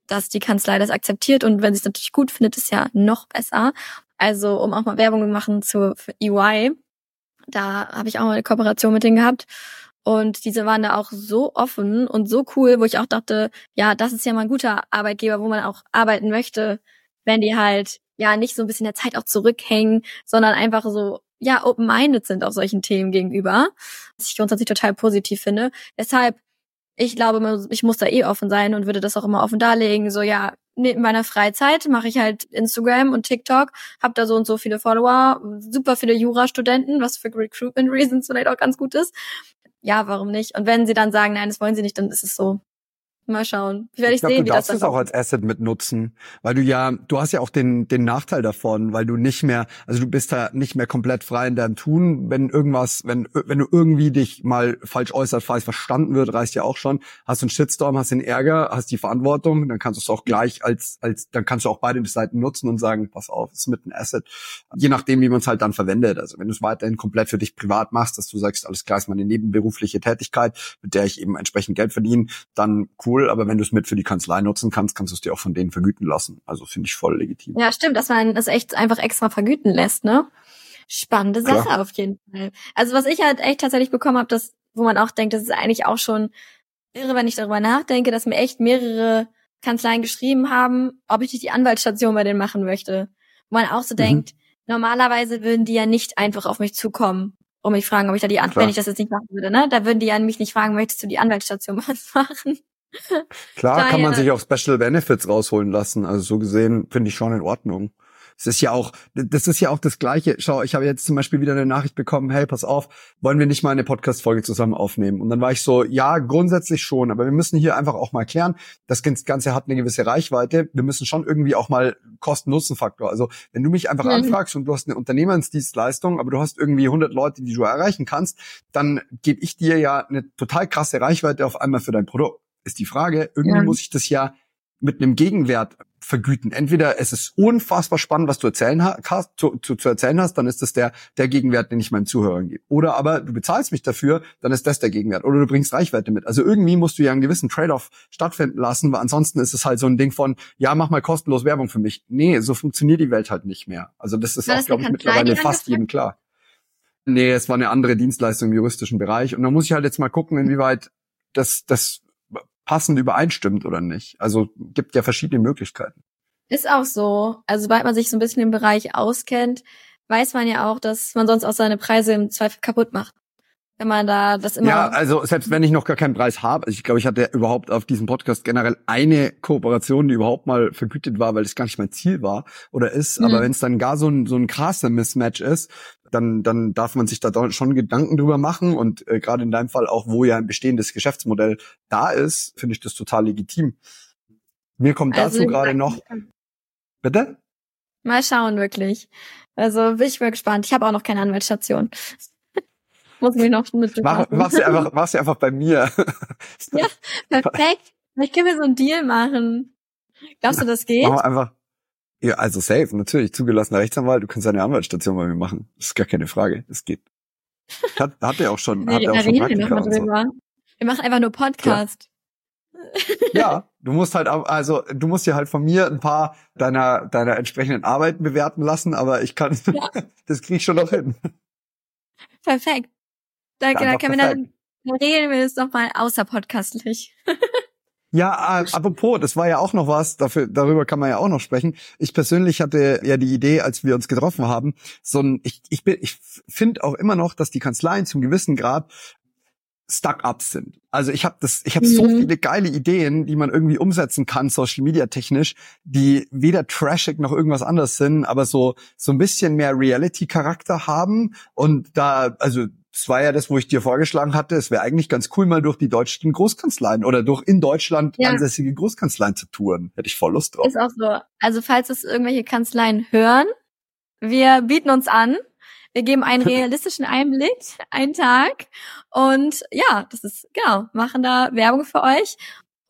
dass die Kanzlei das akzeptiert und wenn sie es natürlich gut findet, ist ja noch besser. Also um auch mal Werbung zu machen zu EY, da habe ich auch mal eine Kooperation mit denen gehabt und diese waren da auch so offen und so cool, wo ich auch dachte, ja, das ist ja mal ein guter Arbeitgeber, wo man auch arbeiten möchte, wenn die halt ja nicht so ein bisschen der Zeit auch zurückhängen, sondern einfach so ja open-minded sind auf solchen Themen gegenüber, was ich grundsätzlich total positiv finde. Deshalb, ich glaube, ich muss da eh offen sein und würde das auch immer offen darlegen. So ja, in meiner Freizeit mache ich halt Instagram und TikTok, habe da so und so viele Follower, super viele Jurastudenten, was für Recruitment Reasons vielleicht auch ganz gut ist. Ja, warum nicht? Und wenn sie dann sagen, nein, das wollen sie nicht, dann ist es so. Mal schauen. Werde ich, ich glaub, sehen, du wie das dann es auch als Asset mitnutzen, weil du ja, du hast ja auch den den Nachteil davon, weil du nicht mehr, also du bist da nicht mehr komplett frei in deinem Tun, wenn irgendwas, wenn wenn du irgendwie dich mal falsch äußert, falsch verstanden wird, reicht ja auch schon. Hast du einen Shitstorm, hast den Ärger, hast die Verantwortung, dann kannst du es auch gleich als als dann kannst du auch beide Seiten nutzen und sagen, pass auf, ist mit ein Asset, je nachdem, wie man es halt dann verwendet. Also wenn du es weiterhin komplett für dich privat machst, dass du sagst, alles klar, ist meine nebenberufliche Tätigkeit, mit der ich eben entsprechend Geld verdiene, dann cool, aber wenn du es mit für die Kanzlei nutzen kannst, kannst du es dir auch von denen vergüten lassen. Also finde ich voll legitim. Ja, stimmt, dass man das echt einfach extra vergüten lässt, ne? Spannende Sache Klar. auf jeden Fall. Also was ich halt echt tatsächlich bekommen habe, das, wo man auch denkt, das ist eigentlich auch schon irre, wenn ich darüber nachdenke, dass mir echt mehrere Kanzleien geschrieben haben, ob ich nicht die Anwaltsstation bei denen machen möchte. Wo man auch so mhm. denkt, normalerweise würden die ja nicht einfach auf mich zukommen und mich fragen, ob ich da die An wenn ich das jetzt nicht machen würde, ne? Da würden die ja mich nicht fragen, möchtest du die Anwaltsstation machen? Klar Daher. kann man sich auch Special Benefits rausholen lassen. Also so gesehen finde ich schon in Ordnung. Es ist ja auch, das ist ja auch das Gleiche. Schau, ich habe jetzt zum Beispiel wieder eine Nachricht bekommen, hey, pass auf, wollen wir nicht mal eine Podcast-Folge zusammen aufnehmen? Und dann war ich so, ja, grundsätzlich schon, aber wir müssen hier einfach auch mal klären, das Ganze hat eine gewisse Reichweite. Wir müssen schon irgendwie auch mal Kosten-Nutzen-Faktor. Also wenn du mich einfach mhm. anfragst und du hast eine Unternehmensdienstleistung, aber du hast irgendwie 100 Leute, die du erreichen kannst, dann gebe ich dir ja eine total krasse Reichweite auf einmal für dein Produkt. Ist die Frage, irgendwie ja. muss ich das ja mit einem Gegenwert vergüten. Entweder es ist unfassbar spannend, was du erzählen hast, zu, zu, zu erzählen hast, dann ist das der, der Gegenwert, den ich meinen Zuhörern gebe. Oder aber du bezahlst mich dafür, dann ist das der Gegenwert. Oder du bringst Reichweite mit. Also irgendwie musst du ja einen gewissen Trade-off stattfinden lassen, weil ansonsten ist es halt so ein Ding von, ja, mach mal kostenlos Werbung für mich. Nee, so funktioniert die Welt halt nicht mehr. Also das ist auch, glaube ich, mittlerweile fast jedem klar. Nee, es war eine andere Dienstleistung im juristischen Bereich. Und da muss ich halt jetzt mal gucken, inwieweit das, das passend übereinstimmt oder nicht. Also gibt ja verschiedene Möglichkeiten. Ist auch so. Also sobald man sich so ein bisschen im Bereich auskennt, weiß man ja auch, dass man sonst auch seine Preise im Zweifel kaputt macht. Wenn man da das immer. Ja, also selbst wenn ich noch gar keinen Preis habe, also ich glaube, ich hatte überhaupt auf diesem Podcast generell eine Kooperation, die überhaupt mal vergütet war, weil das gar nicht mein Ziel war oder ist. Mhm. Aber wenn es dann gar so ein, so ein krasser Mismatch ist, dann, dann darf man sich da schon Gedanken drüber machen. Und äh, gerade in deinem Fall auch, wo ja ein bestehendes Geschäftsmodell da ist, finde ich das total legitim. Mir kommt also dazu gerade noch. Bitte? Mal schauen, wirklich. Also bin ich mal gespannt. Ich habe auch noch keine Anwaltsstation. Muss mich noch mit mach, mach sie einfach, mach sie einfach bei mir. ja, perfekt. Ich können wir so einen Deal machen. Glaubst du, das geht? Mach einfach. Ja, also safe, natürlich. Zugelassener Rechtsanwalt, du kannst eine Anwaltsstation bei mir machen. Das ist gar keine Frage. Das geht. Hat, hat er auch schon, hat er auch schon Praktika so. Wir machen einfach nur Podcast. Ja. du musst halt, also du musst dir halt von mir ein paar deiner deiner entsprechenden Arbeiten bewerten lassen, aber ich kann, ja. das krieg ich schon noch hin. Perfekt. Danke, da können wir dann, dann regeln wir das doch mal außerpodcastlich. Ja, äh, apropos, das war ja auch noch was, dafür, darüber kann man ja auch noch sprechen. Ich persönlich hatte ja die Idee, als wir uns getroffen haben, so ein, ich, ich bin, ich finde auch immer noch, dass die Kanzleien zum gewissen Grad Stuck-ups sind. Also ich habe das, ich habe mhm. so viele geile Ideen, die man irgendwie umsetzen kann, Social Media technisch, die weder trashig noch irgendwas anderes sind, aber so so ein bisschen mehr Reality-Charakter haben. Und da, also das war ja das, wo ich dir vorgeschlagen hatte, es wäre eigentlich ganz cool, mal durch die deutschen Großkanzleien oder durch in Deutschland ja. ansässige Großkanzleien zu touren. Hätte ich voll Lust drauf. Ist auch so. Also falls es irgendwelche Kanzleien hören, wir bieten uns an. Wir geben einen realistischen Einblick, einen Tag. Und ja, das ist, genau, machen da Werbung für euch.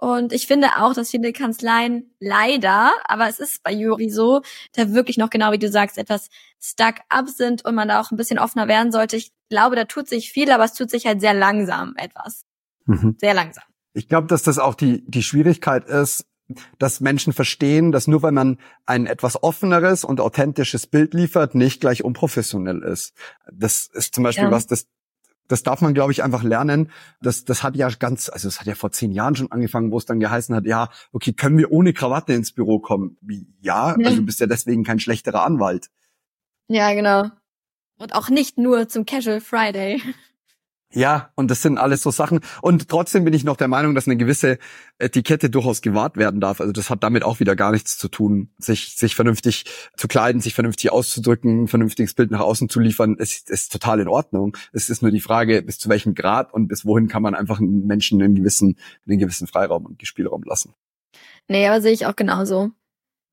Und ich finde auch, dass viele Kanzleien leider, aber es ist bei Juri so, da wirklich noch genau wie du sagst, etwas stuck up sind und man da auch ein bisschen offener werden sollte. Ich glaube, da tut sich viel, aber es tut sich halt sehr langsam etwas. Mhm. Sehr langsam. Ich glaube, dass das auch die, die Schwierigkeit ist, dass Menschen verstehen, dass nur weil man ein etwas offeneres und authentisches Bild liefert, nicht gleich unprofessionell ist. Das ist zum Beispiel ja. was, das das darf man, glaube ich, einfach lernen. Das, das hat ja ganz, also es hat ja vor zehn Jahren schon angefangen, wo es dann geheißen hat, ja, okay, können wir ohne Krawatte ins Büro kommen? Wie, ja, ja. also du bist ja deswegen kein schlechterer Anwalt. Ja, genau. Und auch nicht nur zum Casual Friday. Ja, und das sind alles so Sachen. Und trotzdem bin ich noch der Meinung, dass eine gewisse Etikette durchaus gewahrt werden darf. Also das hat damit auch wieder gar nichts zu tun, sich, sich vernünftig zu kleiden, sich vernünftig auszudrücken, ein vernünftiges Bild nach außen zu liefern, ist, ist total in Ordnung. Es ist nur die Frage, bis zu welchem Grad und bis wohin kann man einfach einen Menschen einen gewissen, einen gewissen Freiraum und Spielraum lassen. Nee, aber sehe ich auch genauso.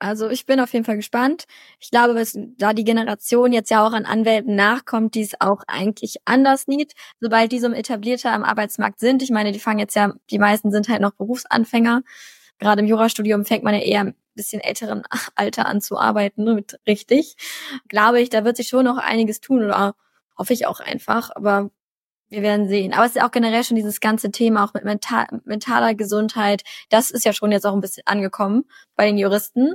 Also ich bin auf jeden Fall gespannt. Ich glaube, dass da die Generation jetzt ja auch an Anwälten nachkommt, die es auch eigentlich anders sieht, sobald die so etablierter am Arbeitsmarkt sind. Ich meine, die fangen jetzt ja, die meisten sind halt noch Berufsanfänger. Gerade im Jurastudium fängt man ja eher ein bisschen älteren Alter an zu arbeiten, ne, mit richtig. Glaube ich, da wird sich schon noch einiges tun oder hoffe ich auch einfach. Aber wir werden sehen. Aber es ist auch generell schon dieses ganze Thema auch mit mental, mentaler Gesundheit. Das ist ja schon jetzt auch ein bisschen angekommen bei den Juristen.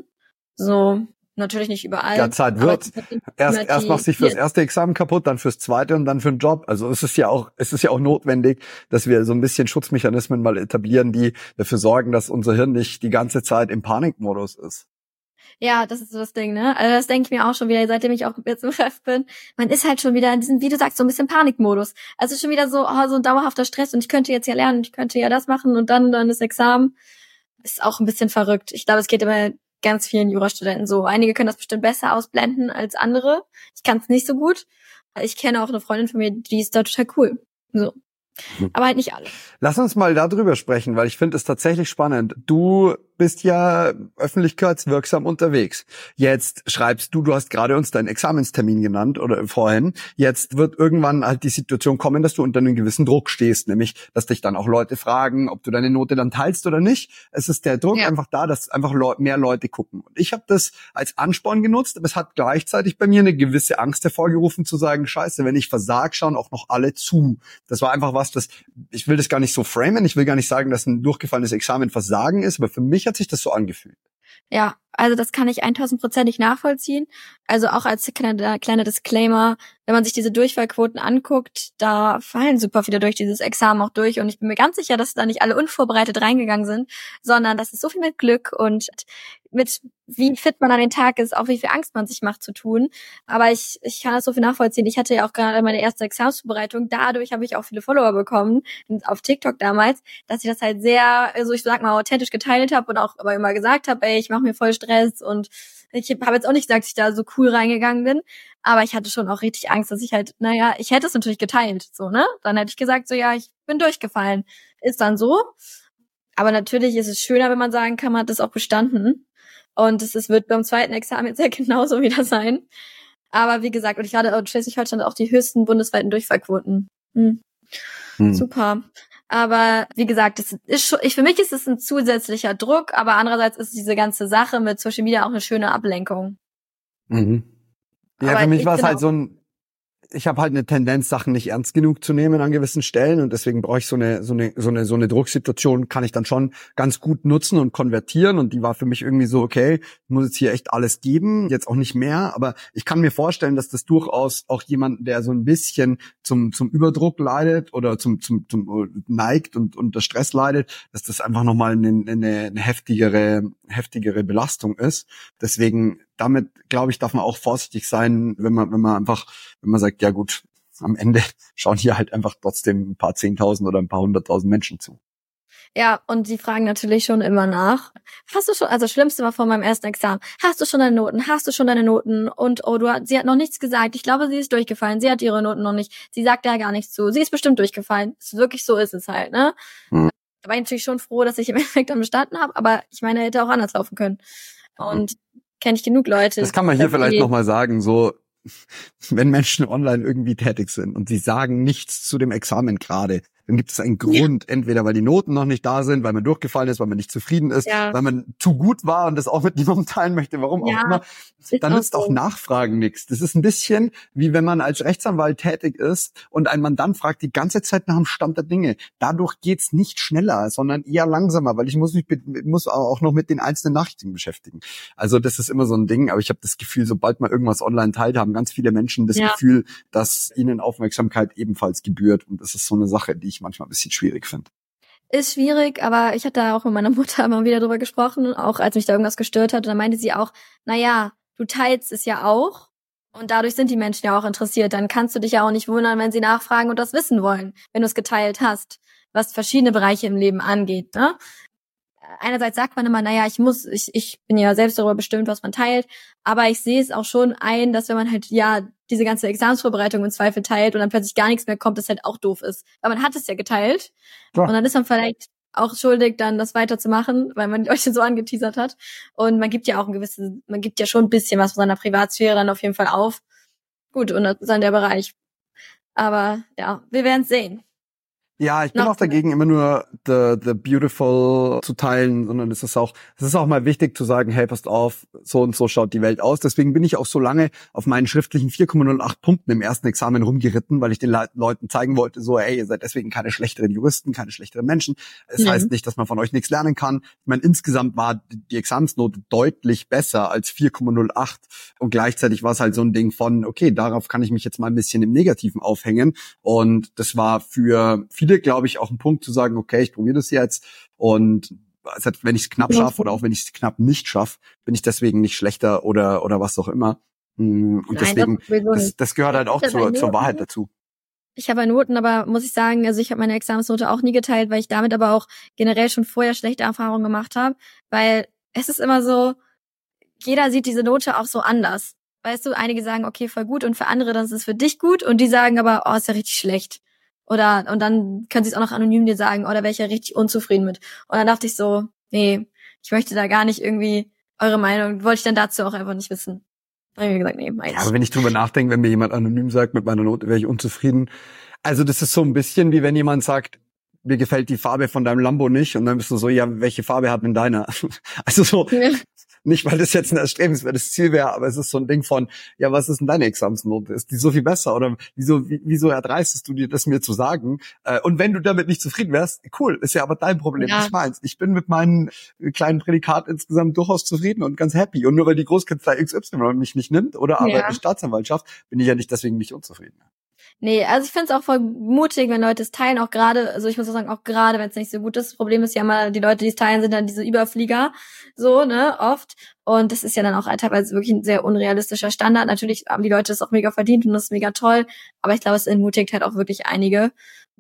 So, natürlich nicht überall. Ja, Zeit wird. Erst, erst machst du dich fürs erste Examen kaputt, dann fürs zweite und dann für den Job. Also es ist ja auch, es ist ja auch notwendig, dass wir so ein bisschen Schutzmechanismen mal etablieren, die dafür sorgen, dass unser Hirn nicht die ganze Zeit im Panikmodus ist. Ja, das ist so das Ding, ne? Also das denke ich mir auch schon wieder, seitdem ich auch jetzt im Chef bin. Man ist halt schon wieder in diesem, wie du sagst, so ein bisschen Panikmodus. Also schon wieder so, oh, so ein dauerhafter Stress und ich könnte jetzt ja lernen, ich könnte ja das machen und dann dann das Examen. Ist auch ein bisschen verrückt. Ich glaube, es geht immer ganz vielen Jurastudenten so. Einige können das bestimmt besser ausblenden als andere. Ich kann es nicht so gut. Ich kenne auch eine Freundin von mir, die ist da total cool. So. Hm. Aber halt nicht alle. Lass uns mal darüber sprechen, weil ich finde es tatsächlich spannend. Du bist ja öffentlichkeitswirksam unterwegs. Jetzt schreibst du, du hast gerade uns deinen Examenstermin genannt oder vorhin. Jetzt wird irgendwann halt die Situation kommen, dass du unter einem gewissen Druck stehst, nämlich, dass dich dann auch Leute fragen, ob du deine Note dann teilst oder nicht. Es ist der Druck ja. einfach da, dass einfach mehr Leute gucken. Und ich habe das als Ansporn genutzt, aber es hat gleichzeitig bei mir eine gewisse Angst hervorgerufen, zu sagen, scheiße, wenn ich versag, schauen auch noch alle zu. Das war einfach was, das, ich will das gar nicht so framen, ich will gar nicht sagen, dass ein durchgefallenes Examen Versagen ist, aber für mich hat sich das so angefühlt. Ja, also das kann ich 1000%ig nachvollziehen. Also auch als kleiner, kleiner Disclaimer, wenn man sich diese Durchfallquoten anguckt, da fallen super viele durch dieses Examen auch durch. Und ich bin mir ganz sicher, dass da nicht alle unvorbereitet reingegangen sind, sondern das ist so viel mit Glück und mit wie fit man an den Tag ist, auch wie viel Angst man sich macht zu tun. Aber ich, ich kann das so viel nachvollziehen. Ich hatte ja auch gerade meine erste Examensvorbereitung. Dadurch habe ich auch viele Follower bekommen, auf TikTok damals, dass ich das halt sehr, also ich sag mal, authentisch geteilt habe und auch aber immer gesagt habe, ey, ich mache mir voll Stress und ich habe jetzt auch nicht gesagt, dass ich da so cool reingegangen bin, aber ich hatte schon auch richtig Angst, dass ich halt, naja, ich hätte es natürlich geteilt, so, ne? Dann hätte ich gesagt, so, ja, ich bin durchgefallen. Ist dann so. Aber natürlich ist es schöner, wenn man sagen kann, man hat das auch bestanden. Und es, wird beim zweiten Examen jetzt ja genauso wieder sein. Aber wie gesagt, und ich gerade in Schleswig-Holstein auch die höchsten bundesweiten Durchfallquoten. Hm. Hm. Super. Aber wie gesagt, das ist schon, ich, für mich ist es ein zusätzlicher Druck, aber andererseits ist diese ganze Sache mit Social Media auch eine schöne Ablenkung. Mhm. Ja, aber für mich war es halt so ein, ich habe halt eine Tendenz, Sachen nicht ernst genug zu nehmen an gewissen Stellen und deswegen brauche ich so eine so eine so eine so eine Drucksituation kann ich dann schon ganz gut nutzen und konvertieren und die war für mich irgendwie so okay, muss jetzt hier echt alles geben, jetzt auch nicht mehr, aber ich kann mir vorstellen, dass das durchaus auch jemand, der so ein bisschen zum zum Überdruck leidet oder zum zum zum neigt und unter Stress leidet, dass das einfach noch mal eine, eine, eine heftigere heftigere Belastung ist. Deswegen damit, glaube ich, darf man auch vorsichtig sein, wenn man, wenn man einfach, wenn man sagt, ja gut, am Ende schauen hier halt einfach trotzdem ein paar Zehntausend oder ein paar hunderttausend Menschen zu. Ja, und die fragen natürlich schon immer nach. Hast du schon, also das Schlimmste war vor meinem ersten Examen. Hast du schon deine Noten? Hast du schon deine Noten? Und oh, du, sie hat noch nichts gesagt. Ich glaube, sie ist durchgefallen. Sie hat ihre Noten noch nicht. Sie sagt ja gar nichts zu. Sie ist bestimmt durchgefallen. Ist wirklich so ist es halt, ne? Hm. Da war ich natürlich schon froh, dass ich im Endeffekt dann bestanden habe, aber ich meine, hätte auch anders laufen können. Und kenne ich genug Leute. Das kann man hier vielleicht nochmal sagen, so, wenn Menschen online irgendwie tätig sind und sie sagen nichts zu dem Examen gerade, dann gibt es einen Grund, ja. entweder weil die Noten noch nicht da sind, weil man durchgefallen ist, weil man nicht zufrieden ist, ja. weil man zu gut war und das auch mit niemandem teilen möchte, warum ja, auch immer, dann nützt auch, so. Nachfragen nichts. Das ist ein bisschen wie wenn man als Rechtsanwalt tätig ist und ein Mandant fragt die ganze Zeit nach dem Stand der Dinge. Dadurch geht's nicht schneller, sondern eher langsamer, weil ich muss mich muss auch noch mit den einzelnen Nachrichten beschäftigen. Also das ist immer so ein Ding, aber ich habe das Gefühl, sobald man irgendwas online teilt, haben ganz viele Menschen das Gefühl, dass ihnen Aufmerksamkeit ebenfalls gebührt und das ist so eine Sache, die ich manchmal ein bisschen schwierig finde. Ist schwierig, aber ich hatte da auch mit meiner Mutter mal wieder drüber gesprochen, auch als mich da irgendwas gestört hat. Und dann meinte sie auch, na ja, du teilst es ja auch. Und dadurch sind die Menschen ja auch interessiert. Dann kannst du dich ja auch nicht wundern, wenn sie nachfragen und das wissen wollen, wenn du es geteilt hast, was verschiedene Bereiche im Leben angeht. Ne? Einerseits sagt man immer, naja, ich muss, ich, ich bin ja selbst darüber bestimmt, was man teilt, aber ich sehe es auch schon ein, dass wenn man halt, ja, diese ganze Examensvorbereitung im Zweifel teilt und dann plötzlich gar nichts mehr kommt, das halt auch doof ist. Weil man hat es ja geteilt ja. und dann ist man vielleicht auch schuldig, dann das weiterzumachen, weil man euch so angeteasert hat. Und man gibt ja auch ein gewisses, man gibt ja schon ein bisschen was von seiner Privatsphäre dann auf jeden Fall auf. Gut, und das ist dann der Bereich. Aber ja, wir werden sehen. Ja, ich bin auch dagegen, immer nur the, the beautiful zu teilen, sondern es ist auch, es ist auch mal wichtig zu sagen, hey, passt auf, so und so schaut die Welt aus. Deswegen bin ich auch so lange auf meinen schriftlichen 4,08 Punkten im ersten Examen rumgeritten, weil ich den Le Leuten zeigen wollte, so, hey, ihr seid deswegen keine schlechteren Juristen, keine schlechteren Menschen. Es mhm. heißt nicht, dass man von euch nichts lernen kann. Ich meine, insgesamt war die Examensnote deutlich besser als 4,08 und gleichzeitig war es halt so ein Ding von, okay, darauf kann ich mich jetzt mal ein bisschen im Negativen aufhängen und das war für viele, glaube ich, auch ein Punkt zu sagen, okay, ich probiere das jetzt und wenn ich es knapp schaffe oder auch wenn ich es knapp nicht schaffe, bin ich deswegen nicht schlechter oder oder was auch immer. Mm, und Nein, deswegen, das, das, gehört halt auch zur, zur Wahrheit dazu. Ich habe Noten, aber muss ich sagen, also ich habe meine Examensnote auch nie geteilt, weil ich damit aber auch generell schon vorher schlechte Erfahrungen gemacht habe, weil es ist immer so, jeder sieht diese Note auch so anders. Weißt du, einige sagen, okay, voll gut und für andere, dann ist es für dich gut und die sagen aber, oh, ist ja richtig schlecht. Oder, und dann können sie es auch noch anonym dir sagen, oder oh, wäre ich ja richtig unzufrieden mit. Und dann dachte ich so, nee, ich möchte da gar nicht irgendwie eure Meinung, wollte ich dann dazu auch einfach nicht wissen. Dann habe ich gesagt, nee, meins. Ja, aber wenn ich drüber nachdenke, wenn mir jemand anonym sagt, mit meiner Note wäre ich unzufrieden. Also das ist so ein bisschen wie wenn jemand sagt, mir gefällt die Farbe von deinem Lambo nicht und dann bist du so, ja, welche Farbe hat denn deiner? Also so. Nicht, weil das jetzt ein erstrebenswertes Ziel wäre, aber es ist so ein Ding von, ja, was ist denn deine Examensnote? Ist die so viel besser? Oder wieso, wieso erdreistest du dir das mir zu sagen? Äh, und wenn du damit nicht zufrieden wärst, cool, ist ja aber dein Problem, ja. nicht meins. Ich bin mit meinem kleinen Prädikat insgesamt durchaus zufrieden und ganz happy. Und nur weil die Großkanzlei XY mich nicht nimmt oder aber ja. die Staatsanwaltschaft, bin ich ja nicht deswegen nicht unzufrieden. Nee, also ich finde es auch voll mutig, wenn Leute es teilen, auch gerade, also ich muss auch sagen, auch gerade, wenn es nicht so gut ist. Das Problem ist ja mal, die Leute, die es teilen, sind dann diese Überflieger, so, ne, oft. Und das ist ja dann auch teilweise wirklich ein sehr unrealistischer Standard. Natürlich haben die Leute das auch mega verdient und das ist mega toll, aber ich glaube, es entmutigt halt auch wirklich einige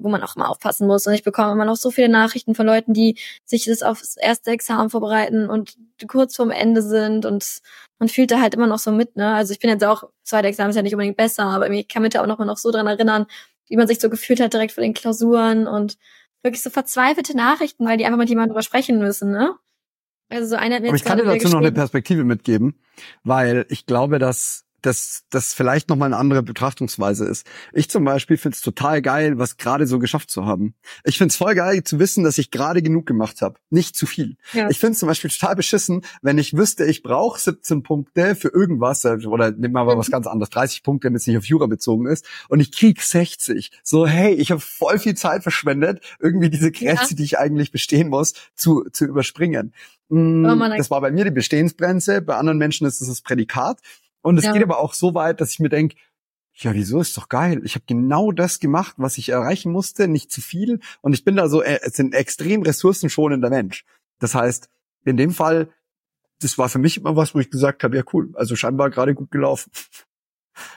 wo man auch mal aufpassen muss. Und ich bekomme immer noch so viele Nachrichten von Leuten, die sich das aufs erste Examen vorbereiten und kurz vorm Ende sind und man fühlt da halt immer noch so mit, ne? Also ich bin jetzt auch, zweite Examen ist ja nicht unbedingt besser, aber ich kann mich da auch noch mal noch so dran erinnern, wie man sich so gefühlt hat direkt vor den Klausuren und wirklich so verzweifelte Nachrichten, weil die einfach mit jemandem drüber sprechen müssen, ne? Also so einer hat mir Aber ich kann dir dazu noch eine Perspektive mitgeben, weil ich glaube, dass dass das vielleicht nochmal eine andere Betrachtungsweise ist. Ich zum Beispiel finde es total geil, was gerade so geschafft zu haben. Ich finde es voll geil zu wissen, dass ich gerade genug gemacht habe. Nicht zu viel. Ja. Ich finde es zum Beispiel total beschissen, wenn ich wüsste, ich brauche 17 Punkte für irgendwas, äh, oder nehmen wir mal was mhm. ganz anderes, 30 Punkte, wenn es nicht auf Jura bezogen ist, und ich krieg 60. So, hey, ich habe voll viel Zeit verschwendet, irgendwie diese Grenze, ja. die ich eigentlich bestehen muss, zu, zu überspringen. Mm, das war bei mir die Bestehensgrenze, bei anderen Menschen ist es das Prädikat. Und es ja. geht aber auch so weit, dass ich mir denke, ja, wieso ist doch geil. Ich habe genau das gemacht, was ich erreichen musste, nicht zu viel. Und ich bin da so, äh, es sind extrem ressourcenschonender Mensch. Das heißt, in dem Fall, das war für mich immer was, wo ich gesagt habe, ja cool, also scheinbar gerade gut gelaufen.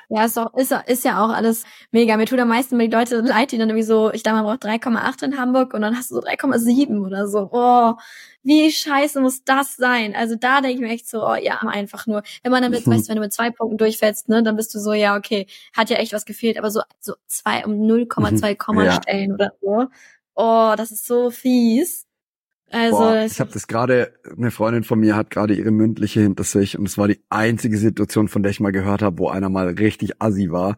Ja, ist doch, ist, ist ja auch alles mega. Mir tut am meisten die Leute leid, die dann irgendwie so, ich dachte, man braucht 3,8 in Hamburg und dann hast du so 3,7 oder so. Oh, wie scheiße muss das sein? Also da denke ich mir echt so, oh ja, einfach nur. Wenn man dann mit, mhm. weißt du, wenn du mit zwei Punkten durchfällst, ne, dann bist du so, ja, okay, hat ja echt was gefehlt, aber so, so zwei um 0,2 mhm. Komma ja. stellen oder so. Oh, das ist so fies. Also Boah, ich habe das gerade, eine Freundin von mir hat gerade ihre mündliche hinter sich und es war die einzige Situation, von der ich mal gehört habe, wo einer mal richtig assi war.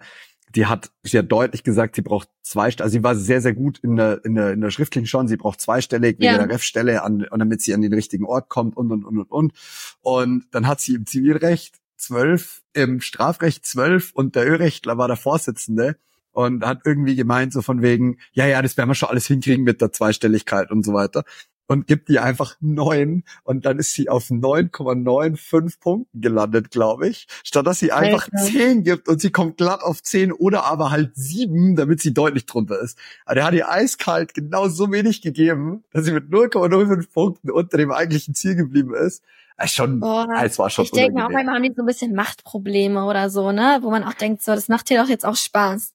Die hat sehr deutlich gesagt, sie braucht zwei, also sie war sehr, sehr gut in der, in der, in der schriftlichen schon, sie braucht zweistellig wegen ja. der Ref-Stelle, an, und damit sie an den richtigen Ort kommt und, und, und, und, und. Und dann hat sie im Zivilrecht zwölf, im Strafrecht zwölf und der Ölrechtler war der Vorsitzende und hat irgendwie gemeint, so von wegen, ja, ja, das werden wir schon alles hinkriegen mit der Zweistelligkeit und so weiter und gibt ihr einfach neun und dann ist sie auf 9,95 Punkten gelandet, glaube ich. Statt dass sie einfach zehn gibt und sie kommt glatt auf zehn oder aber halt sieben, damit sie deutlich drunter ist. Aber der hat ihr eiskalt genau so wenig gegeben, dass sie mit 0,05 Punkten unter dem eigentlichen Ziel geblieben ist. Es schon, Boah, es war schon Ich denke auch manchmal haben die so ein bisschen Machtprobleme oder so, ne? Wo man auch denkt, so, das macht dir doch jetzt auch Spaß.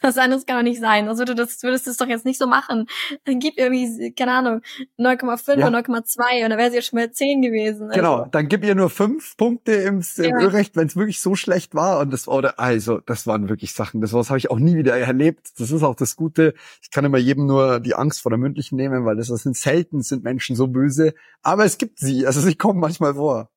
Was anderes kann doch nicht sein. Also du das, würdest du es doch jetzt nicht so machen. Dann gib irgendwie, keine Ahnung, 9,5 ja. oder 9,2 und dann wäre sie ja schon mal 10 gewesen. Also. Genau, dann gib ihr nur fünf Punkte im, ja. Ölrecht, wenn es wirklich so schlecht war. Und das war, also, das waren wirklich Sachen, das, das habe ich auch nie wieder erlebt. Das ist auch das Gute. Ich kann immer jedem nur die Angst vor der mündlichen nehmen, weil das, das sind selten sind Menschen so böse. Aber es gibt sie. Also sie kommen manchmal vor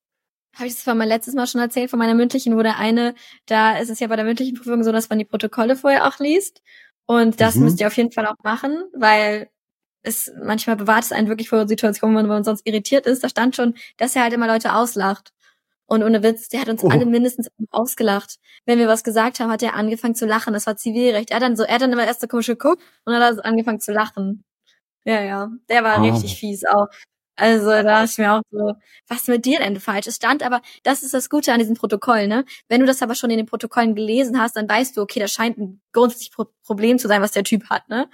habe ich das zwar mal letztes Mal schon erzählt von meiner mündlichen, wo der eine, da ist es ja bei der mündlichen Prüfung so, dass man die Protokolle vorher auch liest. Und das mhm. müsst ihr auf jeden Fall auch machen, weil es manchmal bewahrt es einen wirklich vor Situationen, wo man sonst irritiert ist. Da stand schon, dass er halt immer Leute auslacht. Und ohne Witz, der hat uns oh. alle mindestens ausgelacht. Wenn wir was gesagt haben, hat er angefangen zu lachen. Das war Zivilrecht. Er hat dann so, er hat dann immer erst so komisch geguckt und dann hat er angefangen zu lachen. Ja, ja. Der war oh. richtig fies auch. Also da dachte ich mir auch so, was mit dir denn falsch? Es stand aber, das ist das Gute an diesem Protokoll, ne? Wenn du das aber schon in den Protokollen gelesen hast, dann weißt du, okay, das scheint ein grundsätzliches Pro Problem zu sein, was der Typ hat, ne?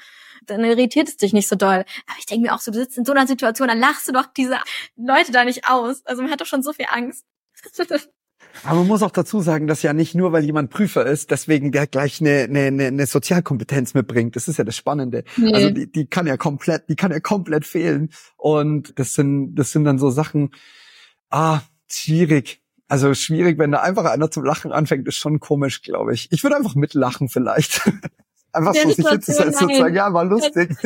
Dann irritiert es dich nicht so doll. Aber ich denke mir auch so, du sitzt in so einer Situation, dann lachst du doch diese Leute da nicht aus. Also man hat doch schon so viel Angst. Aber man muss auch dazu sagen, dass ja nicht nur, weil jemand Prüfer ist, deswegen der gleich eine, eine, eine Sozialkompetenz mitbringt. Das ist ja das Spannende. Nee. Also die, die kann ja komplett, die kann ja komplett fehlen. Und das sind, das sind dann so Sachen, ah, schwierig. Also schwierig, wenn da einfach einer zum Lachen anfängt, ist schon komisch, glaube ich. Ich würde einfach mitlachen vielleicht. einfach so sich hinzusetzen und sagen, ja, war lustig.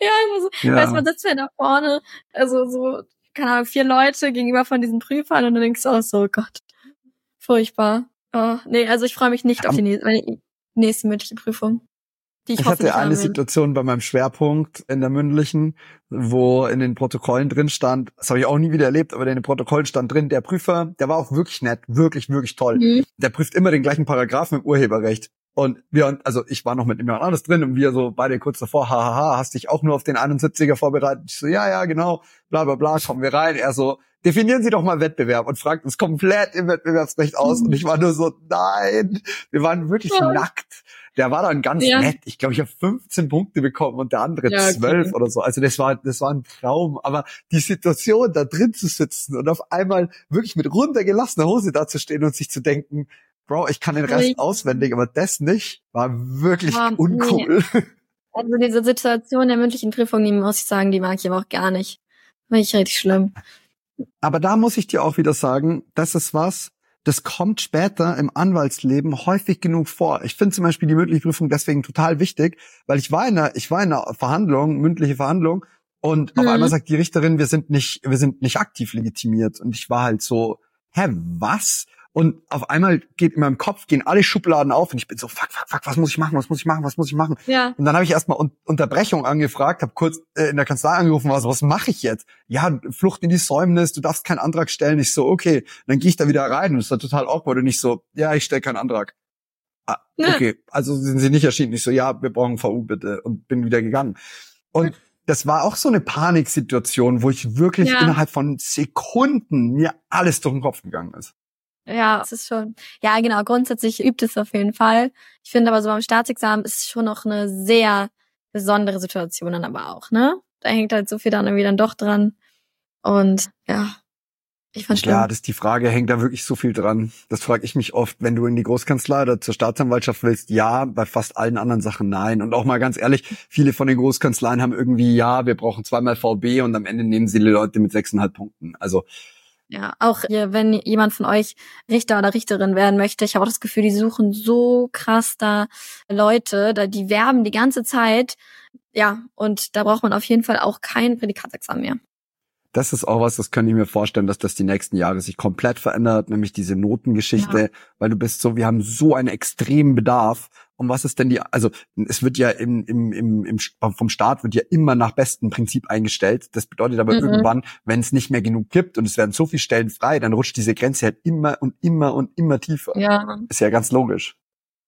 ja, also, ja. Weißt, man sitzt ja da vorne, also so, keine Ahnung, vier Leute gegenüber von diesen Prüfern und du denkst auch so, oh Gott, furchtbar. Oh, nee, also ich freue mich nicht auf die nächste, nächste mündliche Prüfung. Die ich, ich hatte eine Situation bei meinem Schwerpunkt in der mündlichen, wo in den Protokollen drin stand, das habe ich auch nie wieder erlebt, aber in den Protokollen stand drin, der Prüfer, der war auch wirklich nett, wirklich, wirklich toll. Mhm. Der prüft immer den gleichen Paragraphen im Urheberrecht. Und wir, also ich war noch mit jemand anderes drin und wir so beide kurz davor, hahaha, hast dich auch nur auf den 71er vorbereitet? Ich so, ja, ja, genau, bla bla bla, kommen wir rein. Er so, definieren Sie doch mal Wettbewerb und fragt uns komplett im Wettbewerbsrecht aus. Und ich war nur so, nein, wir waren wirklich ja. nackt. Der war dann ganz ja. nett. Ich glaube, ich habe 15 Punkte bekommen und der andere ja, 12 okay. oder so. Also das war, das war ein Traum. Aber die Situation, da drin zu sitzen und auf einmal wirklich mit runtergelassener Hose da zu stehen und sich zu denken, Bro, ich kann den Rest ich, auswendig, aber das nicht, war wirklich oh, uncool. Nee. Also diese Situation der mündlichen Prüfung, die muss ich sagen, die mag ich aber auch gar nicht. Finde ich richtig schlimm. Aber da muss ich dir auch wieder sagen, das ist was, das kommt später im Anwaltsleben häufig genug vor. Ich finde zum Beispiel die mündliche Prüfung deswegen total wichtig, weil ich war in einer, ich war in einer Verhandlung, mündliche Verhandlung, und mhm. auf einmal sagt die Richterin, wir sind nicht, wir sind nicht aktiv legitimiert. Und ich war halt so, hä, was? Und auf einmal geht in meinem Kopf, gehen alle Schubladen auf und ich bin so, fuck, fuck, fuck, was muss ich machen, was muss ich machen, was muss ich machen? Ja. Und dann habe ich erstmal Un Unterbrechung angefragt, habe kurz äh, in der Kanzlei angerufen, was, was mache ich jetzt? Ja, Flucht in die Säumnis, du darfst keinen Antrag stellen. Ich so, okay. dann gehe ich da wieder rein und es war total awkward und ich so, ja, ich stelle keinen Antrag. Ah, okay, also sind sie nicht erschienen. Ich so, ja, wir brauchen VU bitte und bin wieder gegangen. Und das war auch so eine Paniksituation, wo ich wirklich ja. innerhalb von Sekunden mir alles durch den Kopf gegangen ist. Ja, es ist schon, ja genau, grundsätzlich übt es auf jeden Fall. Ich finde aber so beim Staatsexamen ist es schon noch eine sehr besondere Situation dann aber auch, ne? Da hängt halt so viel dann irgendwie dann doch dran. Und ja, ich fand schlimm. Ja, das ist die Frage, hängt da wirklich so viel dran? Das frage ich mich oft, wenn du in die Großkanzlei oder zur Staatsanwaltschaft willst, ja, bei fast allen anderen Sachen nein. Und auch mal ganz ehrlich, viele von den Großkanzleien haben irgendwie, ja, wir brauchen zweimal VB und am Ende nehmen sie die Leute mit sechseinhalb Punkten. Also ja, auch wenn jemand von euch Richter oder Richterin werden möchte, ich habe auch das Gefühl, die suchen so krass da Leute, da die werben die ganze Zeit. Ja, und da braucht man auf jeden Fall auch kein Prädikatsexamen mehr das ist auch was, das kann ich mir vorstellen, dass das die nächsten Jahre sich komplett verändert, nämlich diese Notengeschichte, ja. weil du bist so, wir haben so einen extremen Bedarf. Und was ist denn die, also es wird ja im, im, im, im vom Staat wird ja immer nach bestem Prinzip eingestellt. Das bedeutet aber mhm. irgendwann, wenn es nicht mehr genug gibt und es werden so viele Stellen frei, dann rutscht diese Grenze halt immer und immer und immer tiefer. Ja. Ist ja ganz logisch.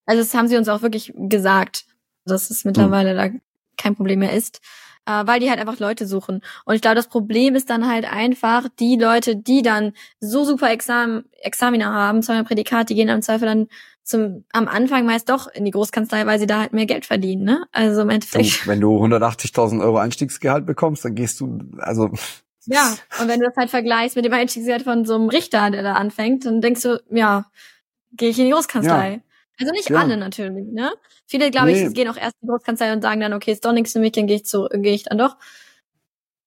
Also das haben sie uns auch wirklich gesagt, dass es mittlerweile mhm. da kein Problem mehr ist äh, weil die halt einfach Leute suchen. Und ich glaube, das Problem ist dann halt einfach, die Leute, die dann so super Examen, Examiner haben, zum Beispiel Prädikat, die gehen am Zweifel dann zum, am Anfang meist doch in die Großkanzlei, weil sie da halt mehr Geld verdienen, ne? Also im Endeffekt. wenn du 180.000 Euro Einstiegsgehalt bekommst, dann gehst du, also. Ja, und wenn du das halt vergleichst mit dem Einstiegsgehalt von so einem Richter, der da anfängt, dann denkst du, ja, gehe ich in die Großkanzlei. Ja. Also nicht ja. alle natürlich, ne? Viele, glaube nee. ich, gehen auch erst in die Großkanzlei und sagen dann, okay, ist doch nichts für mich, dann gehe ich zu, gehe ich dann doch.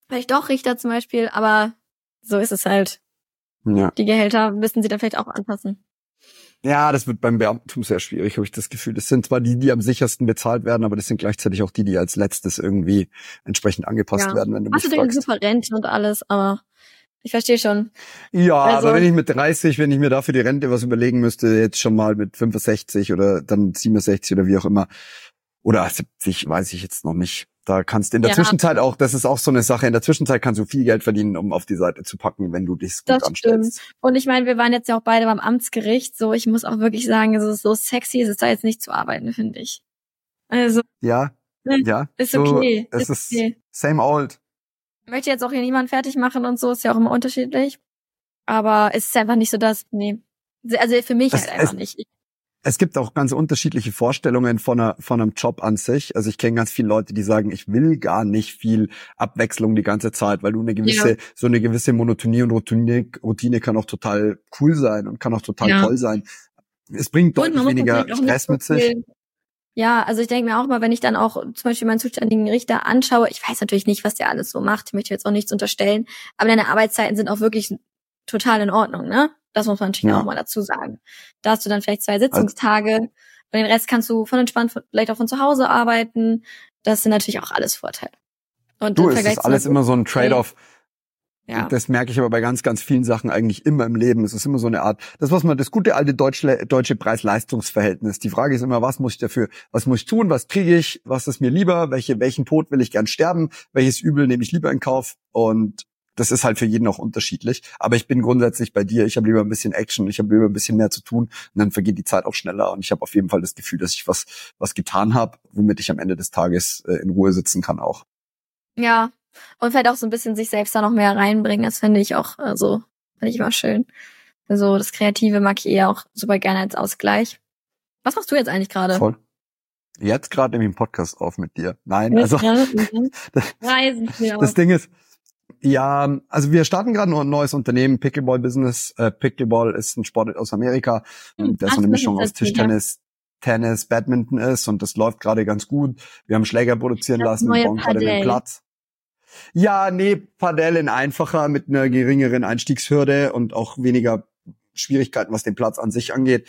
Vielleicht doch Richter zum Beispiel, aber so ist es halt. Ja. Die Gehälter müssen sie dann vielleicht auch anpassen. Ja, das wird beim Beamtentum sehr schwierig, habe ich das Gefühl. Das sind zwar die, die am sichersten bezahlt werden, aber das sind gleichzeitig auch die, die als letztes irgendwie entsprechend angepasst ja. werden, wenn du Hast mich du fragst. super Rente und alles, aber ich verstehe schon. Ja, also, aber wenn ich mit 30, wenn ich mir dafür die Rente was überlegen müsste, jetzt schon mal mit 65 oder dann 67 oder wie auch immer, oder 70, weiß ich jetzt noch nicht. Da kannst du in der ja, Zwischenzeit auch, das ist auch so eine Sache, in der Zwischenzeit kannst du viel Geld verdienen, um auf die Seite zu packen, wenn du dich gut das anstellst. Stimmt. Und ich meine, wir waren jetzt ja auch beide beim Amtsgericht, so ich muss auch wirklich sagen, es ist so sexy, es ist da jetzt nicht zu arbeiten, finde ich. Also. Ja, ja. Ist okay. So, es ist, okay. same old möchte jetzt auch hier niemand fertig machen und so, ist ja auch immer unterschiedlich. Aber es ist einfach nicht so das, nee. Also für mich das, halt einfach es, nicht. Es gibt auch ganz unterschiedliche Vorstellungen von, einer, von einem Job an sich. Also ich kenne ganz viele Leute, die sagen, ich will gar nicht viel Abwechslung die ganze Zeit, weil du eine gewisse, ja. so eine gewisse Monotonie und Routine, Routine kann auch total cool sein und kann auch total ja. toll sein. Es bringt deutlich weniger Stress mit sich. Ja, also ich denke mir auch mal, wenn ich dann auch zum Beispiel meinen zuständigen Richter anschaue, ich weiß natürlich nicht, was der alles so macht, ich möchte jetzt auch nichts unterstellen, aber deine Arbeitszeiten sind auch wirklich total in Ordnung, ne? Das muss man natürlich ja. auch mal dazu sagen. Da hast du dann vielleicht zwei Sitzungstage also, und den Rest kannst du von entspannt vielleicht auch von zu Hause arbeiten. Das sind natürlich auch alles Vorteile. Und du, es ist alles immer so ein Trade-off. Ja. Das merke ich aber bei ganz, ganz vielen Sachen eigentlich immer im Leben. Es ist immer so eine Art, das was man, das gute alte deutsche, deutsche Preis-Leistungs-Verhältnis. Die Frage ist immer, was muss ich dafür, was muss ich tun, was kriege ich, was ist mir lieber, welche, welchen Tod will ich gern sterben, welches Übel nehme ich lieber in Kauf und das ist halt für jeden auch unterschiedlich. Aber ich bin grundsätzlich bei dir. Ich habe lieber ein bisschen Action, ich habe lieber ein bisschen mehr zu tun und dann vergeht die Zeit auch schneller. Und ich habe auf jeden Fall das Gefühl, dass ich was, was getan habe, womit ich am Ende des Tages äh, in Ruhe sitzen kann auch. Ja, und vielleicht auch so ein bisschen sich selbst da noch mehr reinbringen. Das finde ich auch so, finde ich immer schön. Also das Kreative mag ich eher auch super gerne als Ausgleich. Was machst du jetzt eigentlich gerade? Voll. Jetzt gerade nehme ich einen Podcast auf mit dir. Nein, also das, das Ding ist, ja, also wir starten gerade noch ein neues Unternehmen, Pickleball Business. Äh, Pickleball ist ein Sport aus Amerika, hm, der so eine Mischung aus Tischtennis, Tennis, Badminton ist und das läuft gerade ganz gut. Wir haben Schläger produzieren lassen, wir bauen gerade den Platz. Ja, nee, Padel in einfacher mit einer geringeren Einstiegshürde und auch weniger Schwierigkeiten, was den Platz an sich angeht.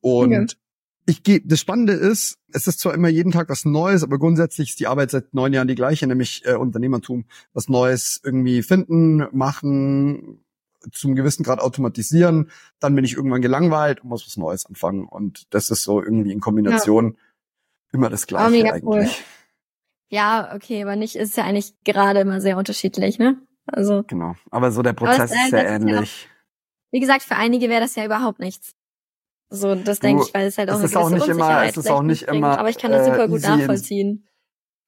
Und okay. ich gehe, das Spannende ist, es ist zwar immer jeden Tag was Neues, aber grundsätzlich ist die Arbeit seit neun Jahren die gleiche, nämlich äh, Unternehmertum, was Neues irgendwie finden, machen, zum gewissen Grad automatisieren, dann bin ich irgendwann gelangweilt und muss was Neues anfangen. Und das ist so irgendwie in Kombination ja. immer das Gleiche oh, eigentlich. Cool. Ja, okay, aber nicht ist ja eigentlich gerade immer sehr unterschiedlich, ne? Also genau. Aber so der Prozess ist sehr ähnlich. Ja, wie gesagt, für einige wäre das ja überhaupt nichts. So, das denke ich, weil es halt auch es ist auch nicht immer, es ist auch nicht immer. Aber ich kann das super äh, gut nachvollziehen.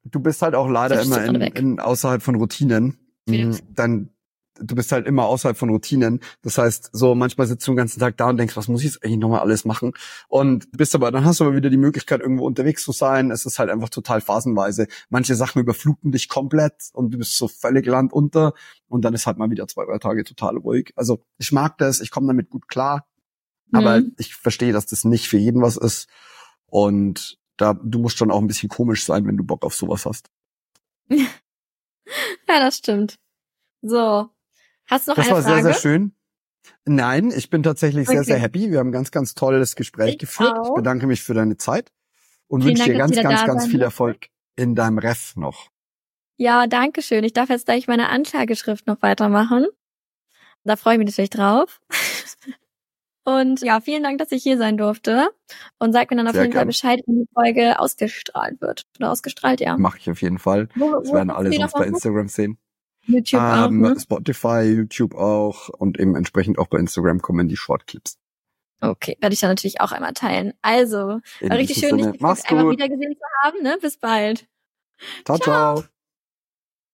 Du bist halt auch leider immer in, in außerhalb von Routinen. Mhm. Dann du bist halt immer außerhalb von Routinen. Das heißt, so manchmal sitzt du den ganzen Tag da und denkst, was muss ich jetzt eigentlich nochmal alles machen? Und bist aber, dann hast du aber wieder die Möglichkeit, irgendwo unterwegs zu sein. Es ist halt einfach total phasenweise. Manche Sachen überfluten dich komplett und du bist so völlig landunter und dann ist halt mal wieder zwei, drei Tage total ruhig. Also ich mag das, ich komme damit gut klar. Aber mhm. ich verstehe, dass das nicht für jeden was ist. Und da, du musst schon auch ein bisschen komisch sein, wenn du Bock auf sowas hast. ja, das stimmt. So, Hast du noch das eine Frage? Das war sehr, sehr schön. Nein, ich bin tatsächlich okay. sehr, sehr happy. Wir haben ein ganz, ganz tolles Gespräch ich geführt. Auch. Ich bedanke mich für deine Zeit und Vielen wünsche Dank, dir ganz, ganz, ganz viel Erfolg in deinem Ref noch. Ja, danke schön. Ich darf jetzt gleich meine Anklageschrift noch weitermachen. Da freue ich mich natürlich drauf. Und ja, vielen Dank, dass ich hier sein durfte. Und sag mir dann auf Sehr jeden gern. Fall Bescheid, wenn die Folge ausgestrahlt wird. Oder ausgestrahlt, ja. Mache ich auf jeden Fall. Wo, das werden alle sonst bei Instagram sehen. YouTube ähm, auch, ne? Spotify, YouTube auch und eben entsprechend auch bei Instagram kommen die Shortclips. Okay, werde ich dann natürlich auch einmal teilen. Also, In richtig schön, dich einmal wieder gesehen zu haben. Ne? Bis bald. ciao. ciao. ciao.